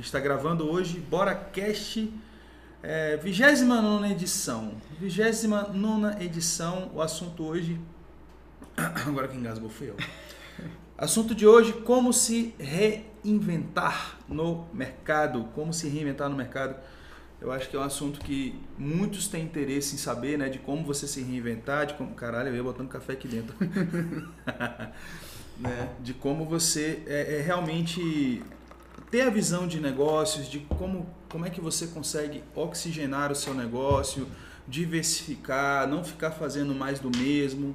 gente está gravando hoje BoraCast, é, 29 edição. 29 edição, o assunto hoje. Agora quem engasgou foi eu. Assunto de hoje: como se reinventar no mercado. Como se reinventar no mercado. Eu acho que é um assunto que muitos têm interesse em saber, né? De como você se reinventar, de como. Caralho, eu ia botando café aqui dentro. né? De como você é, é realmente ter a visão de negócios, de como, como é que você consegue oxigenar o seu negócio, diversificar, não ficar fazendo mais do mesmo,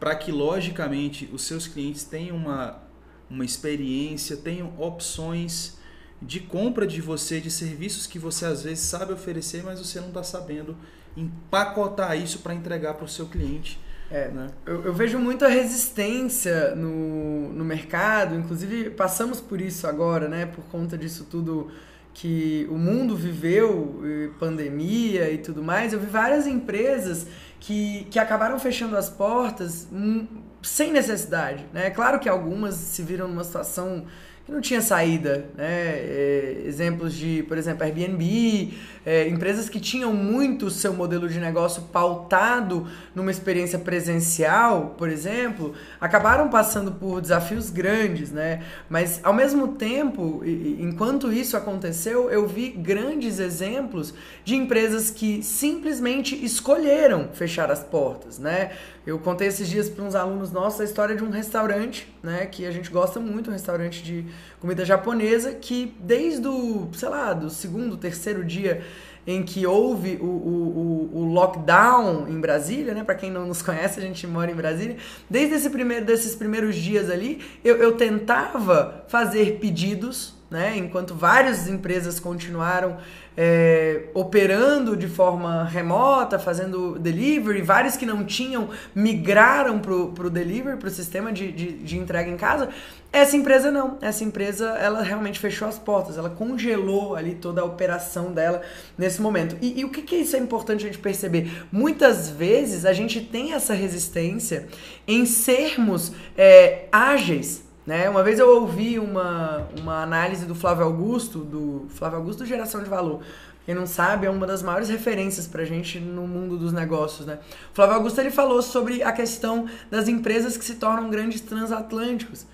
para que logicamente os seus clientes tenham uma, uma experiência, tenham opções de compra de você, de serviços que você às vezes sabe oferecer, mas você não está sabendo empacotar isso para entregar para o seu cliente. É, né? eu, eu, vejo muita resistência no, no mercado, inclusive passamos por isso agora, né? Por conta disso tudo que o mundo viveu, pandemia e tudo mais. Eu vi várias empresas que, que acabaram fechando as portas hum, sem necessidade, né? Claro que algumas se viram numa situação não tinha saída, né? É, exemplos de, por exemplo, Airbnb, é, empresas que tinham muito seu modelo de negócio pautado numa experiência presencial, por exemplo, acabaram passando por desafios grandes, né? Mas ao mesmo tempo, enquanto isso aconteceu, eu vi grandes exemplos de empresas que simplesmente escolheram fechar as portas, né? Eu contei esses dias para uns alunos nossos a história de um restaurante, né, que a gente gosta muito, um restaurante de comida japonesa, que desde o, sei lá, do segundo, terceiro dia em que houve o, o, o, lockdown em Brasília, né? Para quem não nos conhece, a gente mora em Brasília. Desde esse primeiro, desses primeiros dias ali, eu, eu tentava fazer pedidos, né? Enquanto várias empresas continuaram é, operando de forma remota, fazendo delivery, vários que não tinham migraram para o delivery, para o sistema de, de, de, entrega em casa. Essa empresa não, essa empresa ela realmente fechou as portas, ela congelou ali toda a operação dela nesse momento. E, e o que, que isso é importante a gente perceber? Muitas vezes a gente tem essa resistência em sermos é, ágeis, né? Uma vez eu ouvi uma, uma análise do Flávio Augusto, do Flávio Augusto Geração de Valor. Quem não sabe, é uma das maiores referências pra gente no mundo dos negócios, né? O Flávio Augusto ele falou sobre a questão das empresas que se tornam grandes transatlânticos.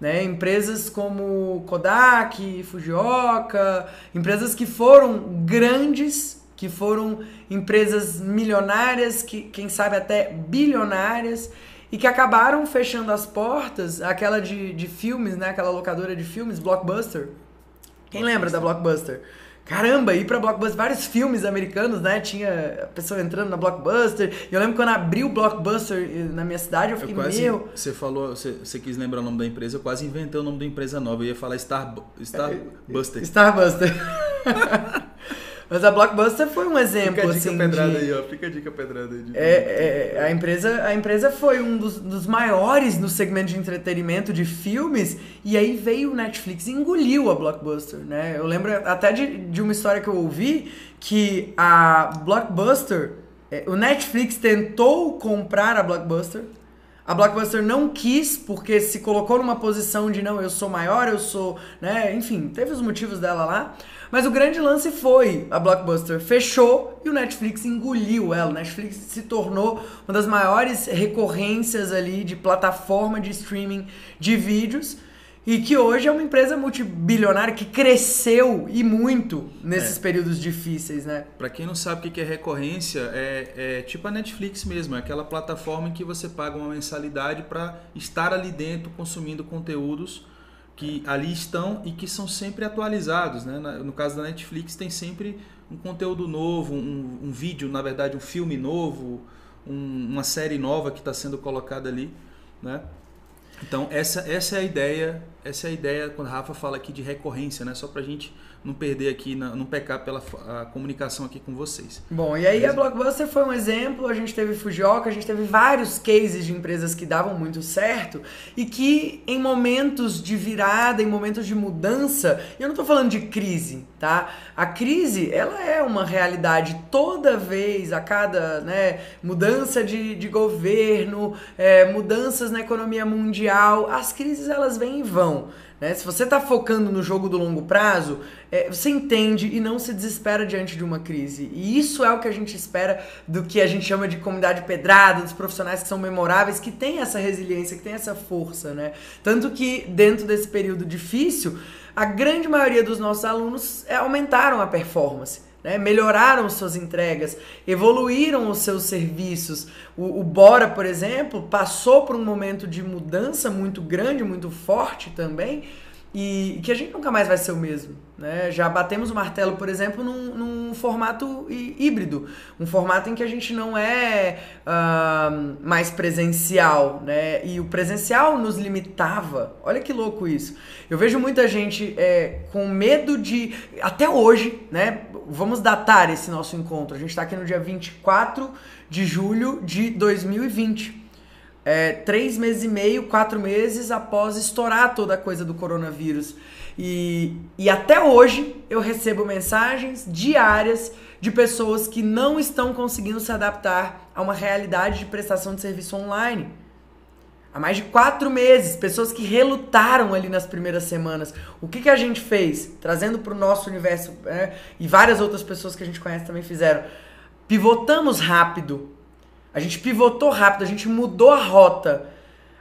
Né? Empresas como Kodak, Fujioka, empresas que foram grandes, que foram empresas milionárias, que quem sabe até bilionárias, e que acabaram fechando as portas, aquela de, de filmes, né? Aquela locadora de filmes, Blockbuster. Quem lembra da Blockbuster? Caramba, ir pra Blockbuster, vários filmes americanos, né? Tinha a pessoa entrando na Blockbuster. E eu lembro quando abriu o Blockbuster eh, na minha cidade, eu fiquei, eu quase, meu... Você falou, você, você, quis lembrar o nome da empresa, eu quase inventei o nome da empresa nova. Eu ia falar Star, Starbuster. Starbuster. Mas a Blockbuster foi um exemplo. Fica a dica assim, pedrada de... aí, ó. Fica a dica pedrada aí. É, é, a, empresa, a empresa foi um dos, dos maiores no segmento de entretenimento de filmes. E aí veio o Netflix e engoliu a Blockbuster, né? Eu lembro até de, de uma história que eu ouvi que a Blockbuster. É, o Netflix tentou comprar a Blockbuster. A Blockbuster não quis porque se colocou numa posição de não, eu sou maior, eu sou, né, enfim, teve os motivos dela lá. Mas o grande lance foi a Blockbuster fechou e o Netflix engoliu ela. O Netflix se tornou uma das maiores recorrências ali de plataforma de streaming de vídeos e que hoje é uma empresa multibilionária que cresceu e muito nesses é. períodos difíceis, né? Para quem não sabe o que é recorrência, é, é, tipo a Netflix mesmo, é aquela plataforma em que você paga uma mensalidade para estar ali dentro consumindo conteúdos que ali estão e que são sempre atualizados. Né? No caso da Netflix, tem sempre um conteúdo novo, um, um vídeo, na verdade, um filme novo, um, uma série nova que está sendo colocada ali. Né? Então, essa, essa é a ideia, essa é a ideia quando a Rafa fala aqui de recorrência, né? só para a gente não perder aqui, não pecar pela comunicação aqui com vocês. Bom, e aí Beleza? a Blockbuster foi um exemplo, a gente teve Fujioka, a gente teve vários cases de empresas que davam muito certo e que em momentos de virada, em momentos de mudança, e eu não estou falando de crise, tá? A crise, ela é uma realidade toda vez, a cada né, mudança de, de governo, é, mudanças na economia mundial, as crises elas vêm e vão. Né? Se você está focando no jogo do longo prazo, é, você entende e não se desespera diante de uma crise. E isso é o que a gente espera do que a gente chama de comunidade pedrada, dos profissionais que são memoráveis, que têm essa resiliência, que têm essa força. Né? Tanto que dentro desse período difícil, a grande maioria dos nossos alunos é, aumentaram a performance né? melhoraram suas entregas, evoluíram os seus serviços. O, o, Bora, por exemplo, passou por um momento de mudança muito grande, muito forte também, e que a gente nunca mais vai ser o mesmo. Né? Já batemos o martelo, por exemplo, num, num formato híbrido, um formato em que a gente não é uh, mais presencial, né? E o presencial nos limitava. Olha que louco isso. Eu vejo muita gente é, com medo de. Até hoje, né? Vamos datar esse nosso encontro. A gente está aqui no dia 24 de julho de 2020 é, três meses e meio, quatro meses após estourar toda a coisa do coronavírus. E, e até hoje eu recebo mensagens diárias de pessoas que não estão conseguindo se adaptar a uma realidade de prestação de serviço online. Há mais de quatro meses, pessoas que relutaram ali nas primeiras semanas. O que, que a gente fez? Trazendo para o nosso universo, né? e várias outras pessoas que a gente conhece também fizeram. Pivotamos rápido a gente pivotou rápido, a gente mudou a rota.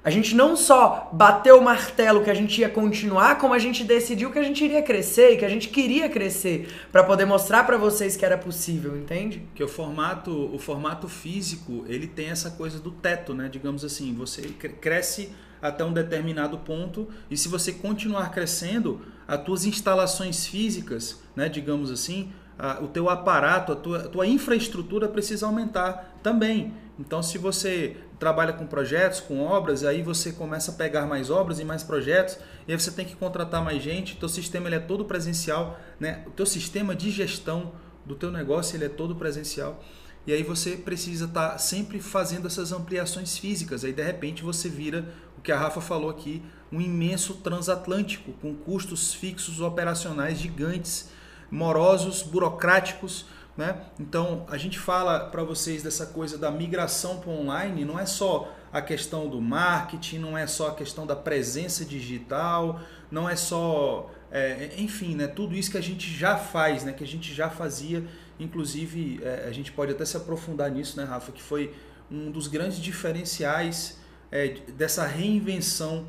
A gente não só bateu o martelo que a gente ia continuar, como a gente decidiu que a gente iria crescer e que a gente queria crescer para poder mostrar para vocês que era possível, entende? Que o formato, o formato físico, ele tem essa coisa do teto, né? Digamos assim, você cresce até um determinado ponto e se você continuar crescendo, as tuas instalações físicas, né, digamos assim, a, o teu aparato, a tua, a tua infraestrutura precisa aumentar também. Então, se você trabalha com projetos, com obras, aí você começa a pegar mais obras e mais projetos, e aí você tem que contratar mais gente. O teu sistema ele é todo presencial, né? O teu sistema de gestão do teu negócio ele é todo presencial. E aí você precisa estar tá sempre fazendo essas ampliações físicas. Aí de repente você vira o que a Rafa falou aqui, um imenso transatlântico com custos fixos operacionais gigantes, morosos, burocráticos né? Então, a gente fala para vocês dessa coisa da migração para online, não é só a questão do marketing, não é só a questão da presença digital, não é só, é, enfim, né, tudo isso que a gente já faz, né, que a gente já fazia, inclusive é, a gente pode até se aprofundar nisso, né, Rafa, que foi um dos grandes diferenciais é, dessa reinvenção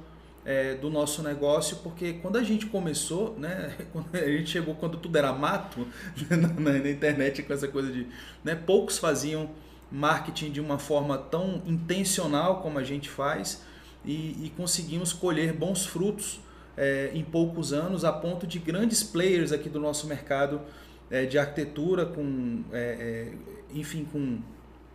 é, do nosso negócio, porque quando a gente começou, né, a gente chegou quando tudo era mato na, na, internet com essa coisa de, né, poucos faziam marketing de uma forma tão intencional como a gente faz e, e conseguimos colher bons frutos é, em poucos anos a ponto de grandes players aqui do nosso mercado é, de arquitetura com, é, é, enfim, com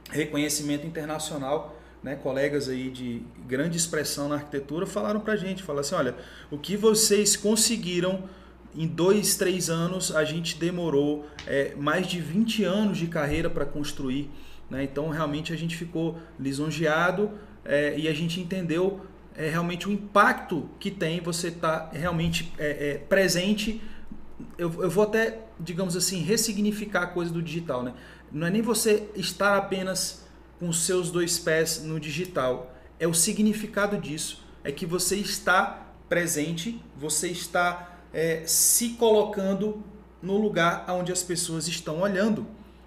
reconhecimento internacional né, colegas aí de grande expressão na arquitetura falaram para a gente, falaram assim, olha, o que vocês conseguiram em dois, três anos, a gente demorou é, mais de 20 anos de carreira para construir. Né? Então, realmente, a gente ficou lisonjeado é, e a gente entendeu é, realmente o impacto que tem você estar tá realmente é, é, presente. Eu, eu vou até, digamos assim, ressignificar a coisa do digital. Né? Não é nem você estar apenas com os seus dois pés no digital. É o significado disso. É que você está presente, você está é, se colocando no lugar onde as pessoas estão olhando.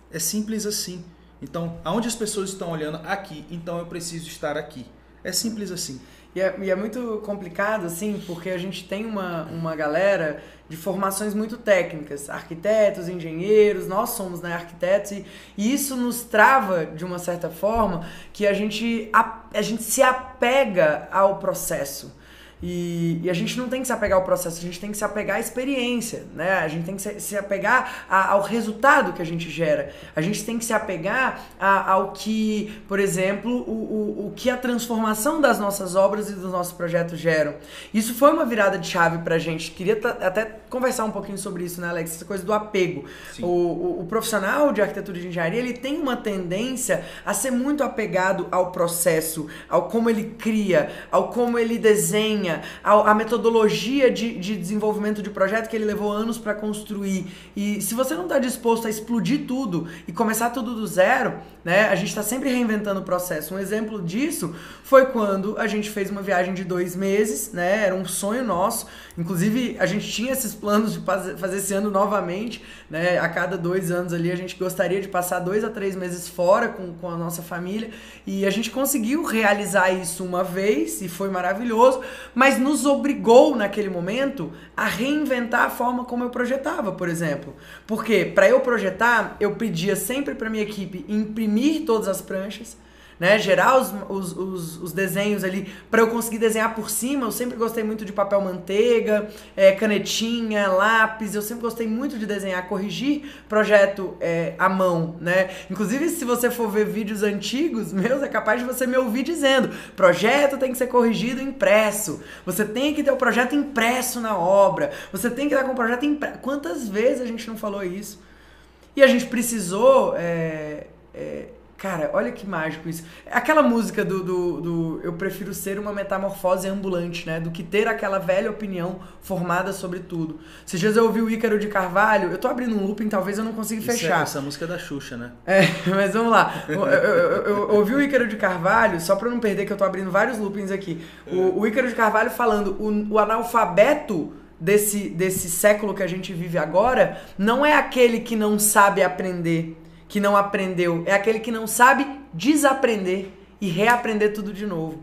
É simples assim. Então, aonde as pessoas estão olhando aqui, então eu preciso estar aqui. É simples assim. E é, e é, muito complicado, assim, porque a gente tem uma, uma galera de formações muito técnicas, arquitetos, engenheiros, nós somos né, arquitetos, e, e isso nos trava, de uma certa forma, que a gente, a, a gente se apega ao processo. E, e, a gente não tem que se apegar ao processo, a gente tem que se apegar à experiência, né? A gente tem que se, se apegar a, ao resultado que a gente gera. A gente tem que se apegar a, ao que, por exemplo, o, o, o que a transformação das nossas obras e dos nossos projetos geram. Isso foi uma virada de chave pra gente. Queria até conversar um pouquinho sobre isso, né, Alex? Essa coisa do apego. O, o, o profissional de arquitetura de engenharia, ele tem uma tendência a ser muito apegado ao processo, ao como ele cria, ao como ele desenha, a, a metodologia de, de desenvolvimento de projeto que ele levou anos para construir. E se você não está disposto a explodir tudo e começar tudo do zero, né? A gente está sempre reinventando o processo. Um exemplo disso foi quando a gente fez uma viagem de dois meses, né? Era um sonho nosso. Inclusive, a gente tinha esses planos de fazer esse ano novamente, né? A cada dois anos ali, a gente gostaria de passar dois a três meses fora com, com a nossa família. E a gente conseguiu realizar isso uma vez e foi maravilhoso, mas nos obrigou naquele momento a reinventar a forma como eu projetava, por exemplo. Porque para eu projetar, eu pedia sempre para minha equipe imprimir todas as pranchas, né? Gerar os, os, os, os desenhos ali para eu conseguir desenhar por cima. Eu sempre gostei muito de papel manteiga, é, canetinha, lápis. Eu sempre gostei muito de desenhar, corrigir projeto é, à mão, né? Inclusive, se você for ver vídeos antigos meus, é capaz de você me ouvir dizendo: projeto tem que ser corrigido impresso. Você tem que ter o projeto impresso na obra. Você tem que estar com o projeto impresso. Quantas vezes a gente não falou isso? E a gente precisou. É, é, Cara, olha que mágico isso. Aquela música do, do, do, Eu prefiro ser uma metamorfose ambulante, né? Do que ter aquela velha opinião formada sobre tudo. Se dias eu ouvi o Ícaro de Carvalho, eu tô abrindo um looping, talvez eu não consiga isso é fechar. É, essa música é da Xuxa, né? É, mas vamos lá. Eu, eu, eu, eu, ouvi o Ícaro de Carvalho, só pra não perder que eu tô abrindo vários loopings aqui. O, o Ícaro de Carvalho falando, o, o analfabeto desse, desse século que a gente vive agora não é aquele que não sabe aprender que não aprendeu, é aquele que não sabe desaprender e reaprender tudo de novo.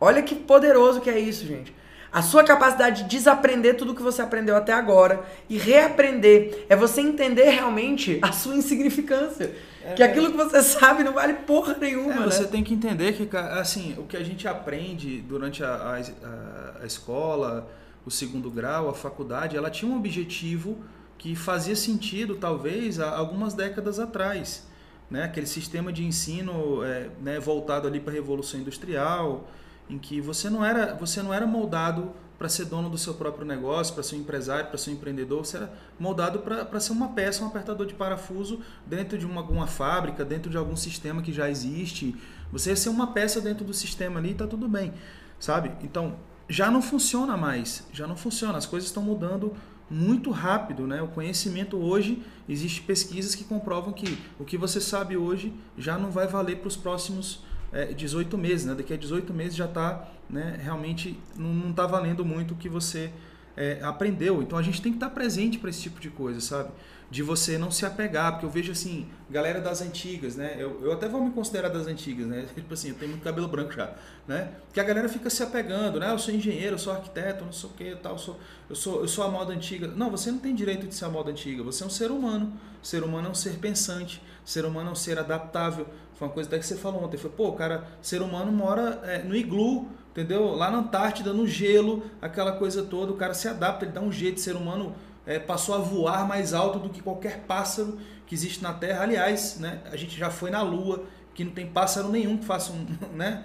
Olha que poderoso que é isso, gente. A sua capacidade de desaprender tudo que você aprendeu até agora e reaprender é você entender realmente a sua insignificância. É, que aquilo que você sabe não vale porra nenhuma. É, você né? tem que entender que assim, o que a gente aprende durante a, a, a escola, o segundo grau, a faculdade, ela tinha um objetivo que fazia sentido, talvez, há algumas décadas atrás. Né? Aquele sistema de ensino é, né, voltado ali para a Revolução Industrial, em que você não era, você não era moldado para ser dono do seu próprio negócio, para ser um empresário, para ser um empreendedor, você era moldado para ser uma peça, um apertador de parafuso dentro de uma, uma fábrica, dentro de algum sistema que já existe. Você ia ser uma peça dentro do sistema ali e está tudo bem, sabe? Então, já não funciona mais, já não funciona, as coisas estão mudando muito rápido, né? O conhecimento hoje existe pesquisas que comprovam que o que você sabe hoje já não vai valer para os próximos é, 18 meses, né? Daqui a 18 meses já está, né? Realmente não está valendo muito o que você é, aprendeu. Então a gente tem que estar tá presente para esse tipo de coisa, sabe? De você não se apegar, porque eu vejo assim, galera das antigas, né? Eu, eu até vou me considerar das antigas, né? Tipo assim, eu tenho muito cabelo branco já, né? Que a galera fica se apegando, né? Eu sou engenheiro, eu sou arquiteto, não sei o que, tal, eu sou, eu sou, eu sou a moda antiga. Não, você não tem direito de ser a moda antiga. Você é um ser humano. Ser humano é um ser pensante. Ser humano é um ser adaptável. Foi uma coisa até que você falou ontem. Foi, pô, cara, ser humano mora é, no iglu, entendeu? Lá na Antártida, no gelo, aquela coisa toda. O cara se adapta, ele dá um jeito. Ser humano é, passou a voar mais alto do que qualquer pássaro que existe na Terra. Aliás, né, a gente já foi na Lua, que não tem pássaro nenhum que faça um. Né,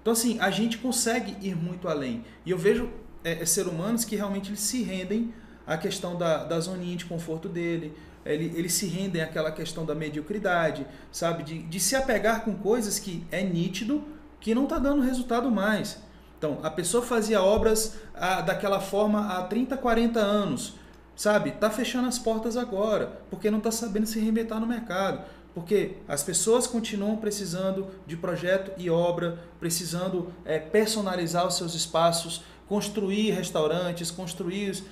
então, assim, a gente consegue ir muito além. E eu vejo é, é, ser humanos que realmente eles se rendem à questão da, da zoninha de conforto dele, ele, eles se rendem àquela questão da mediocridade, sabe? De, de se apegar com coisas que é nítido que não está dando resultado mais. Então, a pessoa fazia obras ah, daquela forma há 30, 40 anos, sabe? Está fechando as portas agora, porque não está sabendo se reinventar no mercado. Porque as pessoas continuam precisando de projeto e obra, precisando é, personalizar os seus espaços, construir restaurantes, construir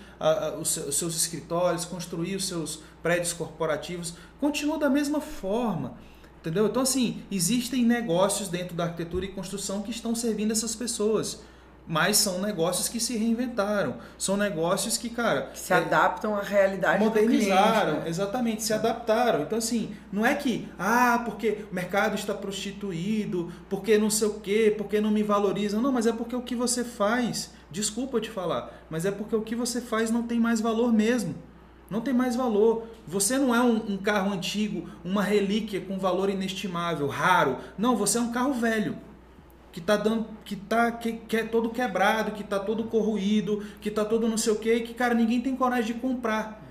os, os seus escritórios, construir os seus prédios corporativos. Continua da mesma forma. Entendeu? Então, assim, existem negócios dentro da arquitetura e construção que estão servindo essas pessoas. Mas são negócios que se reinventaram. São negócios que, cara. Que se é, adaptam à realidade Modernizaram, cliente, né? exatamente, se adaptaram. Então, assim, não é que, ah, porque o mercado está prostituído, porque não sei o quê, porque não me valorizam. Não, mas é porque o que você faz, desculpa te falar, mas é porque o que você faz não tem mais valor mesmo. Não tem mais valor. Você não é um, um, carro antigo, uma relíquia com valor inestimável, raro. Não, você é um carro velho. Que tá dando. Que, tá, que, que é todo quebrado, que tá todo corroído, que tá todo não sei o quê, que, cara, ninguém tem coragem de comprar.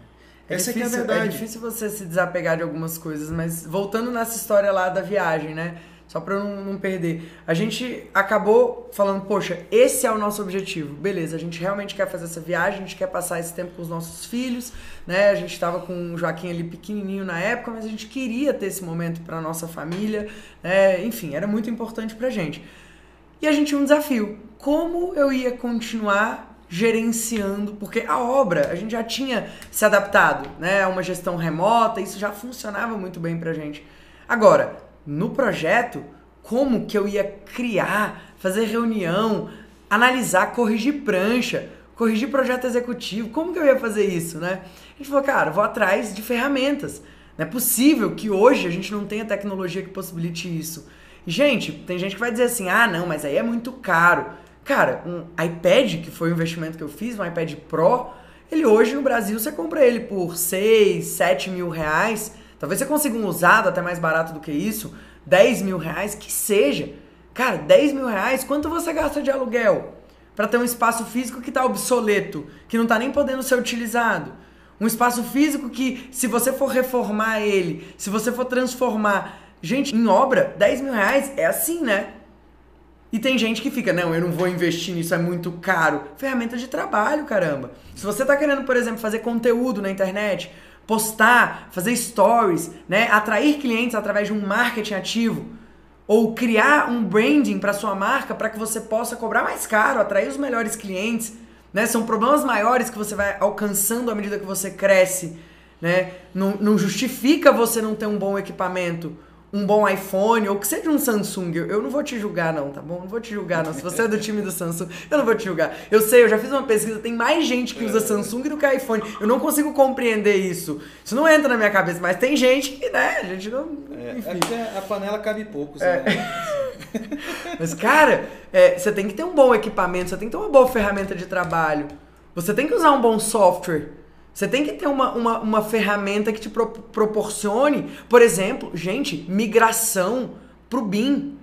É Essa difícil, é a verdade. É difícil você se desapegar de algumas coisas, mas voltando nessa história lá da viagem, né? Só para não, não, perder. A gente acabou falando, poxa, esse é o nosso objetivo. Beleza, a gente realmente quer fazer essa viagem, a gente quer passar esse tempo com os nossos filhos, né? A gente estava com o Joaquim ali pequenininho na época, mas a gente queria ter esse momento para nossa família, né? Enfim, era muito importante pra gente. E a gente tinha um desafio. Como eu ia continuar gerenciando, porque a obra a gente já tinha se adaptado, né, a uma gestão remota, isso já funcionava muito bem pra gente. Agora, no projeto como que eu ia criar, fazer reunião, analisar, corrigir prancha, corrigir projeto executivo, como que eu ia fazer isso, né? A gente falou, cara, vou atrás de ferramentas. Não é possível que hoje a gente não tenha tecnologia que possibilite isso. E, gente, tem gente que vai dizer assim, ah, não, mas aí é muito caro. Cara, um iPad, que foi o investimento que eu fiz, um iPad Pro, ele hoje no Brasil você compra ele por 6, 7 mil reais. Talvez você consiga um usado até mais barato do que isso, 10 mil reais, que seja. Cara, 10 mil reais, quanto você gasta de aluguel? Para ter um espaço físico que está obsoleto, que não está nem podendo ser utilizado. Um espaço físico que, se você for reformar ele, se você for transformar. Gente, em obra, 10 mil reais é assim, né? E tem gente que fica, não, eu não vou investir nisso, é muito caro. Ferramenta de trabalho, caramba. Se você está querendo, por exemplo, fazer conteúdo na internet, postar, fazer stories, né? Atrair clientes através de um marketing ativo ou criar um branding para sua marca para que você possa cobrar mais caro, atrair os melhores clientes, né? São problemas maiores que você vai alcançando à medida que você cresce, né? Não, não justifica você não ter um bom equipamento um bom iPhone ou que seja um Samsung, eu não vou te julgar não, tá bom? Não vou te julgar não. Se você é do time do Samsung, eu não vou te julgar. Eu sei, eu já fiz uma pesquisa, tem mais gente que usa Samsung do que iPhone. Eu não consigo compreender isso. Isso não entra na minha cabeça, mas tem gente que, né, a gente não... É, enfim. É a panela cabe poucos, é. né? mas, cara, é, você tem que ter um bom equipamento, você tem que ter uma boa ferramenta de trabalho. Você tem que usar um bom software. Você tem que ter uma, uma, uma ferramenta que te pro, proporcione, por exemplo, gente, migração pro BIM.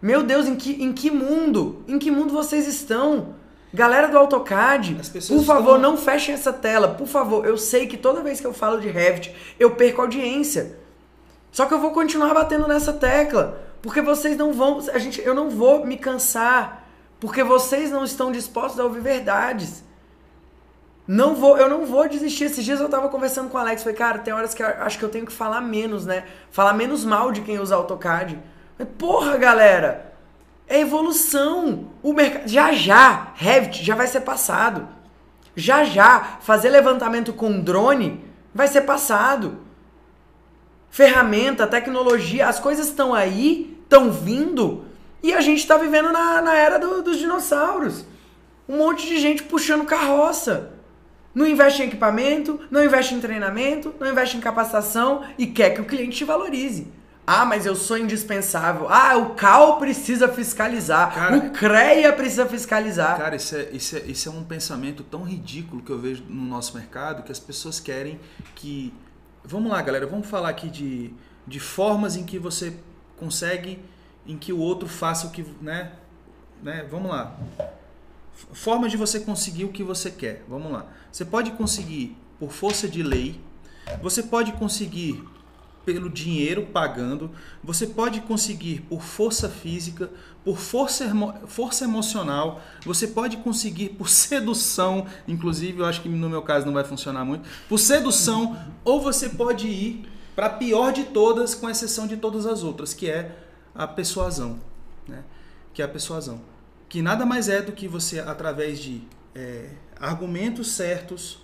Meu Deus, em que, em que mundo? Em que mundo vocês estão? Galera do AutoCAD, por favor, estão... não fechem essa tela. Por favor, eu sei que toda vez que eu falo de Revit, eu perco audiência. Só que eu vou continuar batendo nessa tecla, porque vocês não vão, a gente, eu não vou me cansar, porque vocês não estão dispostos a ouvir verdades. Não vou, eu não vou desistir. Esses dias eu tava conversando com o Alex, falei, cara, tem horas que eu acho que eu tenho que falar menos, né? Falar menos mal de quem usa AutoCAD. Mas, porra, galera, é evolução. O mercado já já, Revit já vai ser passado. Já já, fazer levantamento com drone vai ser passado. Ferramenta, tecnologia, as coisas estão aí, estão vindo, e a gente está vivendo na, na era do, dos dinossauros. Um monte de gente puxando carroça não investe em equipamento, não investe em treinamento, não investe em capacitação e quer que o cliente te valorize. Ah, mas eu sou indispensável. Ah, o CAL precisa fiscalizar. Cara, o CREA precisa fiscalizar. Cara, isso é, isso, é, isso é um pensamento tão ridículo que eu vejo no nosso mercado que as pessoas querem que. Vamos lá, galera, vamos falar aqui de, de formas em que você consegue, em que o outro faça o que. Né? Né? Vamos lá. Forma de você conseguir o que você quer. Vamos lá. Você pode conseguir por força de lei, você pode conseguir pelo dinheiro pagando, você pode conseguir por força física, por força, força emocional, você pode conseguir por sedução, inclusive eu acho que no meu caso não vai funcionar muito, por sedução, ou você pode ir para a pior de todas, com exceção de todas as outras, que é a persuasão. Né? Que é a persuasão que nada mais é do que você, através de é, argumentos certos,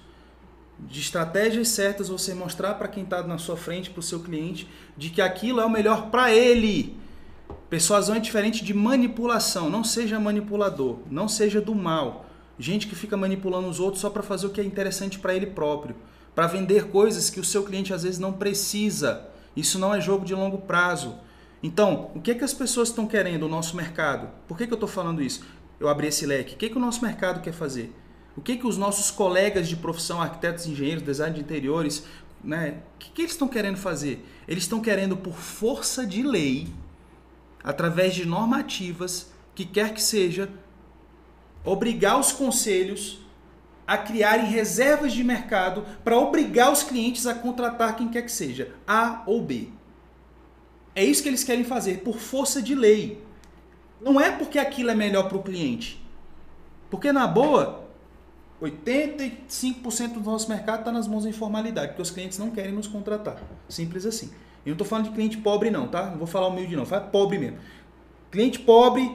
de estratégias certas, você mostrar para quem está na sua frente, para o seu cliente, de que aquilo é o melhor para ele. Persuasão é diferente de manipulação. Não seja manipulador, não seja do mal. Gente que fica manipulando os outros só para fazer o que é interessante para ele próprio, para vender coisas que o seu cliente às vezes não precisa. Isso não é jogo de longo prazo. Então, o que, é que as pessoas estão querendo, o nosso mercado? Por que, que eu estou falando isso? Eu abri esse leque. O que, é que o nosso mercado quer fazer? O que, é que os nossos colegas de profissão, arquitetos, engenheiros, design de interiores, né, o que, que eles estão querendo fazer? Eles estão querendo, por força de lei, através de normativas, que quer que seja, obrigar os conselhos a criarem reservas de mercado para obrigar os clientes a contratar quem quer que seja, A ou B. É isso que eles querem fazer, por força de lei. Não é porque aquilo é melhor para o cliente. Porque, na boa, 85% do nosso mercado está nas mãos da informalidade, porque os clientes não querem nos contratar. Simples assim. Eu não estou falando de cliente pobre, não, tá? Não vou falar humilde, não. Fala pobre mesmo. Cliente pobre,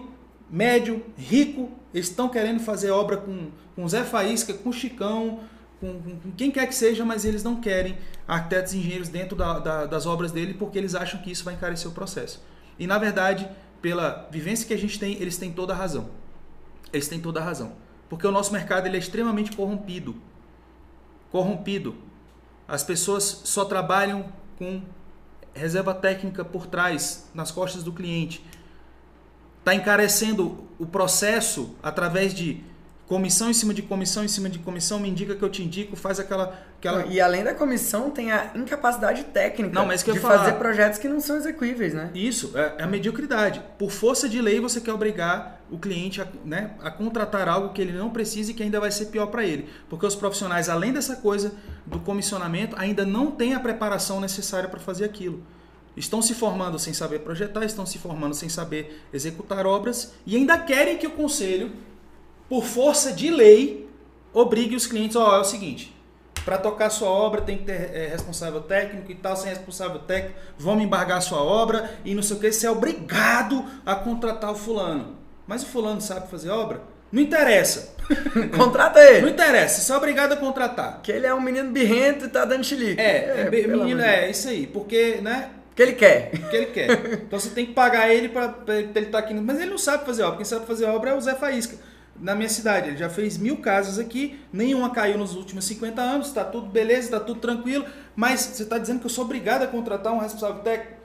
médio, rico, eles estão querendo fazer obra com, com Zé Faísca, com Chicão, com, com, quem quer que seja, mas eles não querem arquitetos e engenheiros dentro da, da, das obras dele porque eles acham que isso vai encarecer o processo. E na verdade, pela vivência que a gente tem, eles têm toda a razão. Eles têm toda a razão. Porque o nosso mercado ele é extremamente corrompido. Corrompido. As pessoas só trabalham com reserva técnica por trás, nas costas do cliente. Está encarecendo o processo através de comissão em cima de comissão em cima de comissão, me indica que eu te indico, faz aquela. aquela... E além da comissão, tem a incapacidade técnica não, mas que de fazer projetos que não são execuíveis, né? Isso, é, é, a mediocridade. Por força de lei, você quer obrigar o cliente a, né, a contratar algo que ele não precisa e que ainda vai ser pior para ele. Porque os profissionais, além dessa coisa do comissionamento, ainda não têm a preparação necessária para fazer aquilo. Estão se formando sem saber projetar, estão se formando sem saber executar obras e ainda querem que o conselho por força de lei, obrigue os clientes, ó, oh, é o seguinte, para tocar sua obra tem que ter é, responsável técnico e tal, sem responsável técnico, vamos embargar sua obra e não sei o que, você é obrigado a contratar o fulano. Mas o fulano sabe fazer obra? Não interessa. Contrata ele. Não interessa, você é obrigado a contratar. Que ele é um menino birrento e tá dando chilique. É, é, é menino, é, isso aí, porque, né? Que ele quer. Que ele quer. Então você tem que pagar ele para ele estar tá aqui. Mas ele não sabe fazer obra. Quem sabe fazer obra é o Zé Faísca na minha cidade. Ele já fez mil casas aqui, nenhuma caiu nos últimos 50 anos, está tudo beleza, está tudo tranquilo, mas você está dizendo que eu sou obrigado a contratar um responsável técnico?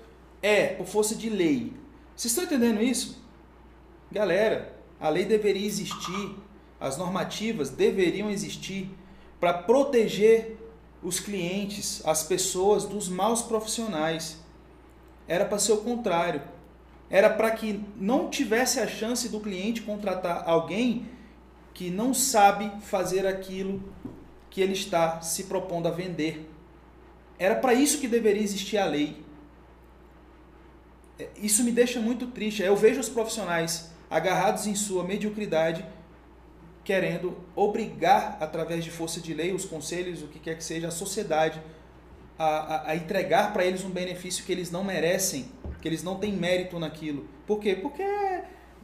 É, por força de lei. Vocês estão entendendo isso? Galera, a lei deveria existir, as normativas deveriam existir para proteger os clientes, as pessoas dos maus profissionais. Era para ser o contrário era para que não tivesse a chance do cliente contratar alguém que não sabe fazer aquilo que ele está se propondo a vender. Era para isso que deveria existir a lei. É, isso me deixa muito triste. Eu vejo os profissionais agarrados em sua mediocridade, querendo obrigar, através de força de lei, os conselhos, o que quer que seja, a sociedade, a, a, entregar para eles um benefício que eles não merecem que eles não têm mérito naquilo. Por quê? Porque,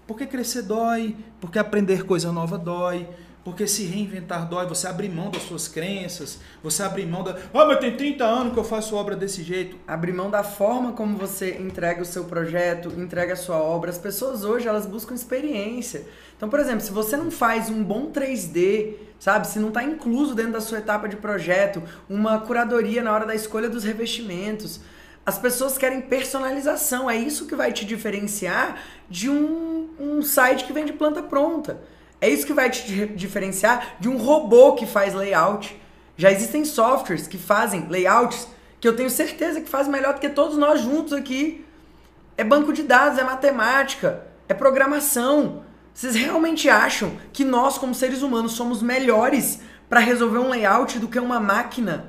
porque crescer dói, porque aprender coisa nova dói, porque se reinventar dói, você abrir mão das suas crenças, você abrir mão da. Ah, mas tem 30 anos que eu faço obra desse jeito. Abrir mão da forma como você entrega o seu projeto, entrega a sua obra. As pessoas hoje, elas buscam experiência. Então, por exemplo, se você não faz um bom 3D, sabe? Se não está incluso dentro da sua etapa de projeto, uma curadoria na hora da escolha dos revestimentos, as pessoas querem personalização. É isso que vai te diferenciar de um, um site que vende planta pronta. É isso que vai te diferenciar de um robô que faz layout. Já existem softwares que fazem layouts que eu tenho certeza que fazem melhor do que todos nós juntos aqui. É banco de dados, é matemática, é programação. Vocês realmente acham que nós, como seres humanos, somos melhores para resolver um layout do que uma máquina?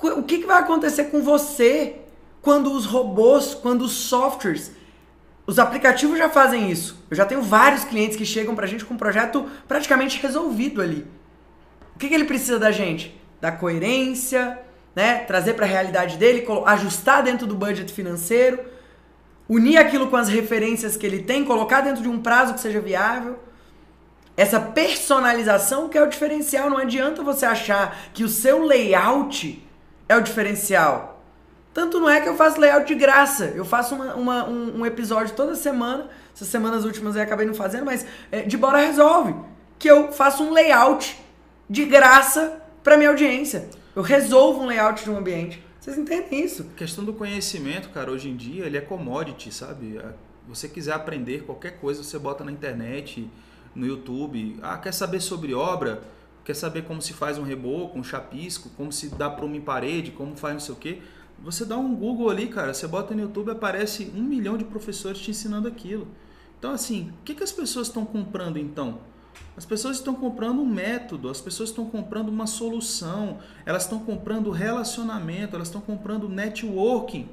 O que, que vai acontecer com você quando os robôs, quando os softwares, os aplicativos já fazem isso. Eu já tenho vários clientes que chegam pra gente com um projeto praticamente resolvido ali. O que, que ele precisa da gente? Da coerência, né? Trazer para a realidade dele, ajustar dentro do budget financeiro, unir aquilo com as referências que ele tem, colocar dentro de um prazo que seja viável. Essa personalização que é o diferencial. Não adianta você achar que o seu layout é o diferencial. Tanto não é que eu faço layout de graça. Eu faço uma, uma, um, um, episódio toda semana. Essas semanas últimas eu acabei não fazendo, mas é, de Bora Resolve. Que eu faço um layout de graça para minha audiência. Eu resolvo um layout de um ambiente. Vocês entendem isso? A questão do conhecimento, cara, hoje em dia, ele é commodity, sabe? Você quiser aprender qualquer coisa, você bota na internet, no YouTube. Ah, quer saber sobre obra? Quer saber como se faz um reboco, um chapisco, como se dá para uma parede, como faz não sei o quê? Você dá um Google ali, cara, você bota no YouTube, aparece um milhão de professores te ensinando aquilo. Então, assim, o que, que as pessoas estão comprando então? As pessoas estão comprando um método, as pessoas estão comprando uma solução, elas estão comprando relacionamento, elas estão comprando networking.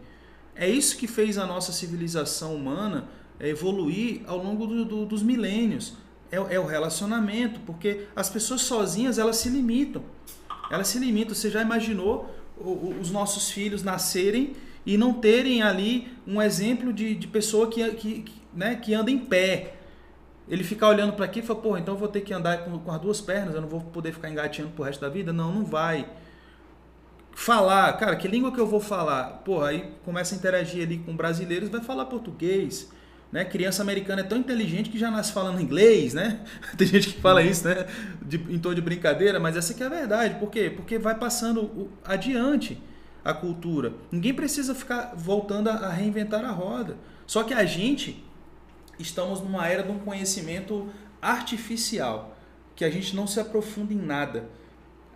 É isso que fez a nossa civilização humana evoluir ao longo do, do, dos milênios. É, é, o relacionamento, porque as pessoas sozinhas elas se limitam. Elas se limitam. Você já imaginou os nossos filhos nascerem e não terem ali um exemplo de, de pessoa que, que, né, que anda em pé? Ele ficar olhando para aqui e falar, porra, então eu vou ter que andar com, com as duas pernas, eu não vou poder ficar engateando pro resto da vida? Não, não vai falar, cara, que língua que eu vou falar? Pô, aí começa a interagir ali com brasileiros, vai falar português. Né? Criança americana é tão inteligente que já nasce falando inglês, né? Tem gente que fala isso, né? De, em tom de brincadeira, mas essa que é a verdade. Por quê? Porque vai passando adiante a cultura. Ninguém precisa ficar voltando a reinventar a roda. Só que a gente estamos numa era de um conhecimento artificial, que a gente não se aprofunda em nada.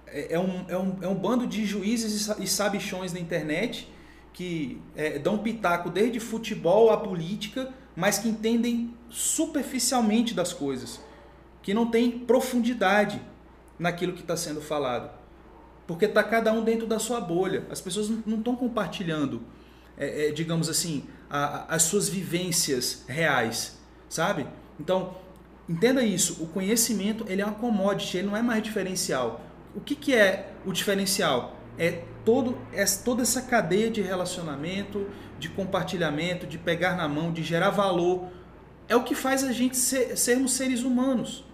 É, é um, é um, é um bando de juízes e sabichões na internet que é, dão pitaco desde futebol à política, mas que entendem superficialmente das coisas, que não tem profundidade naquilo que está sendo falado. Porque está cada um dentro da sua bolha. As pessoas não estão compartilhando, é, é, digamos assim, a, a, as suas vivências reais, sabe? Então, entenda isso. O conhecimento ele é uma commodity, ele não é mais diferencial o que, que é o diferencial? É, todo, é toda essa cadeia de relacionamento, de compartilhamento, de pegar na mão, de gerar valor. É o que faz a gente ser, sermos seres humanos.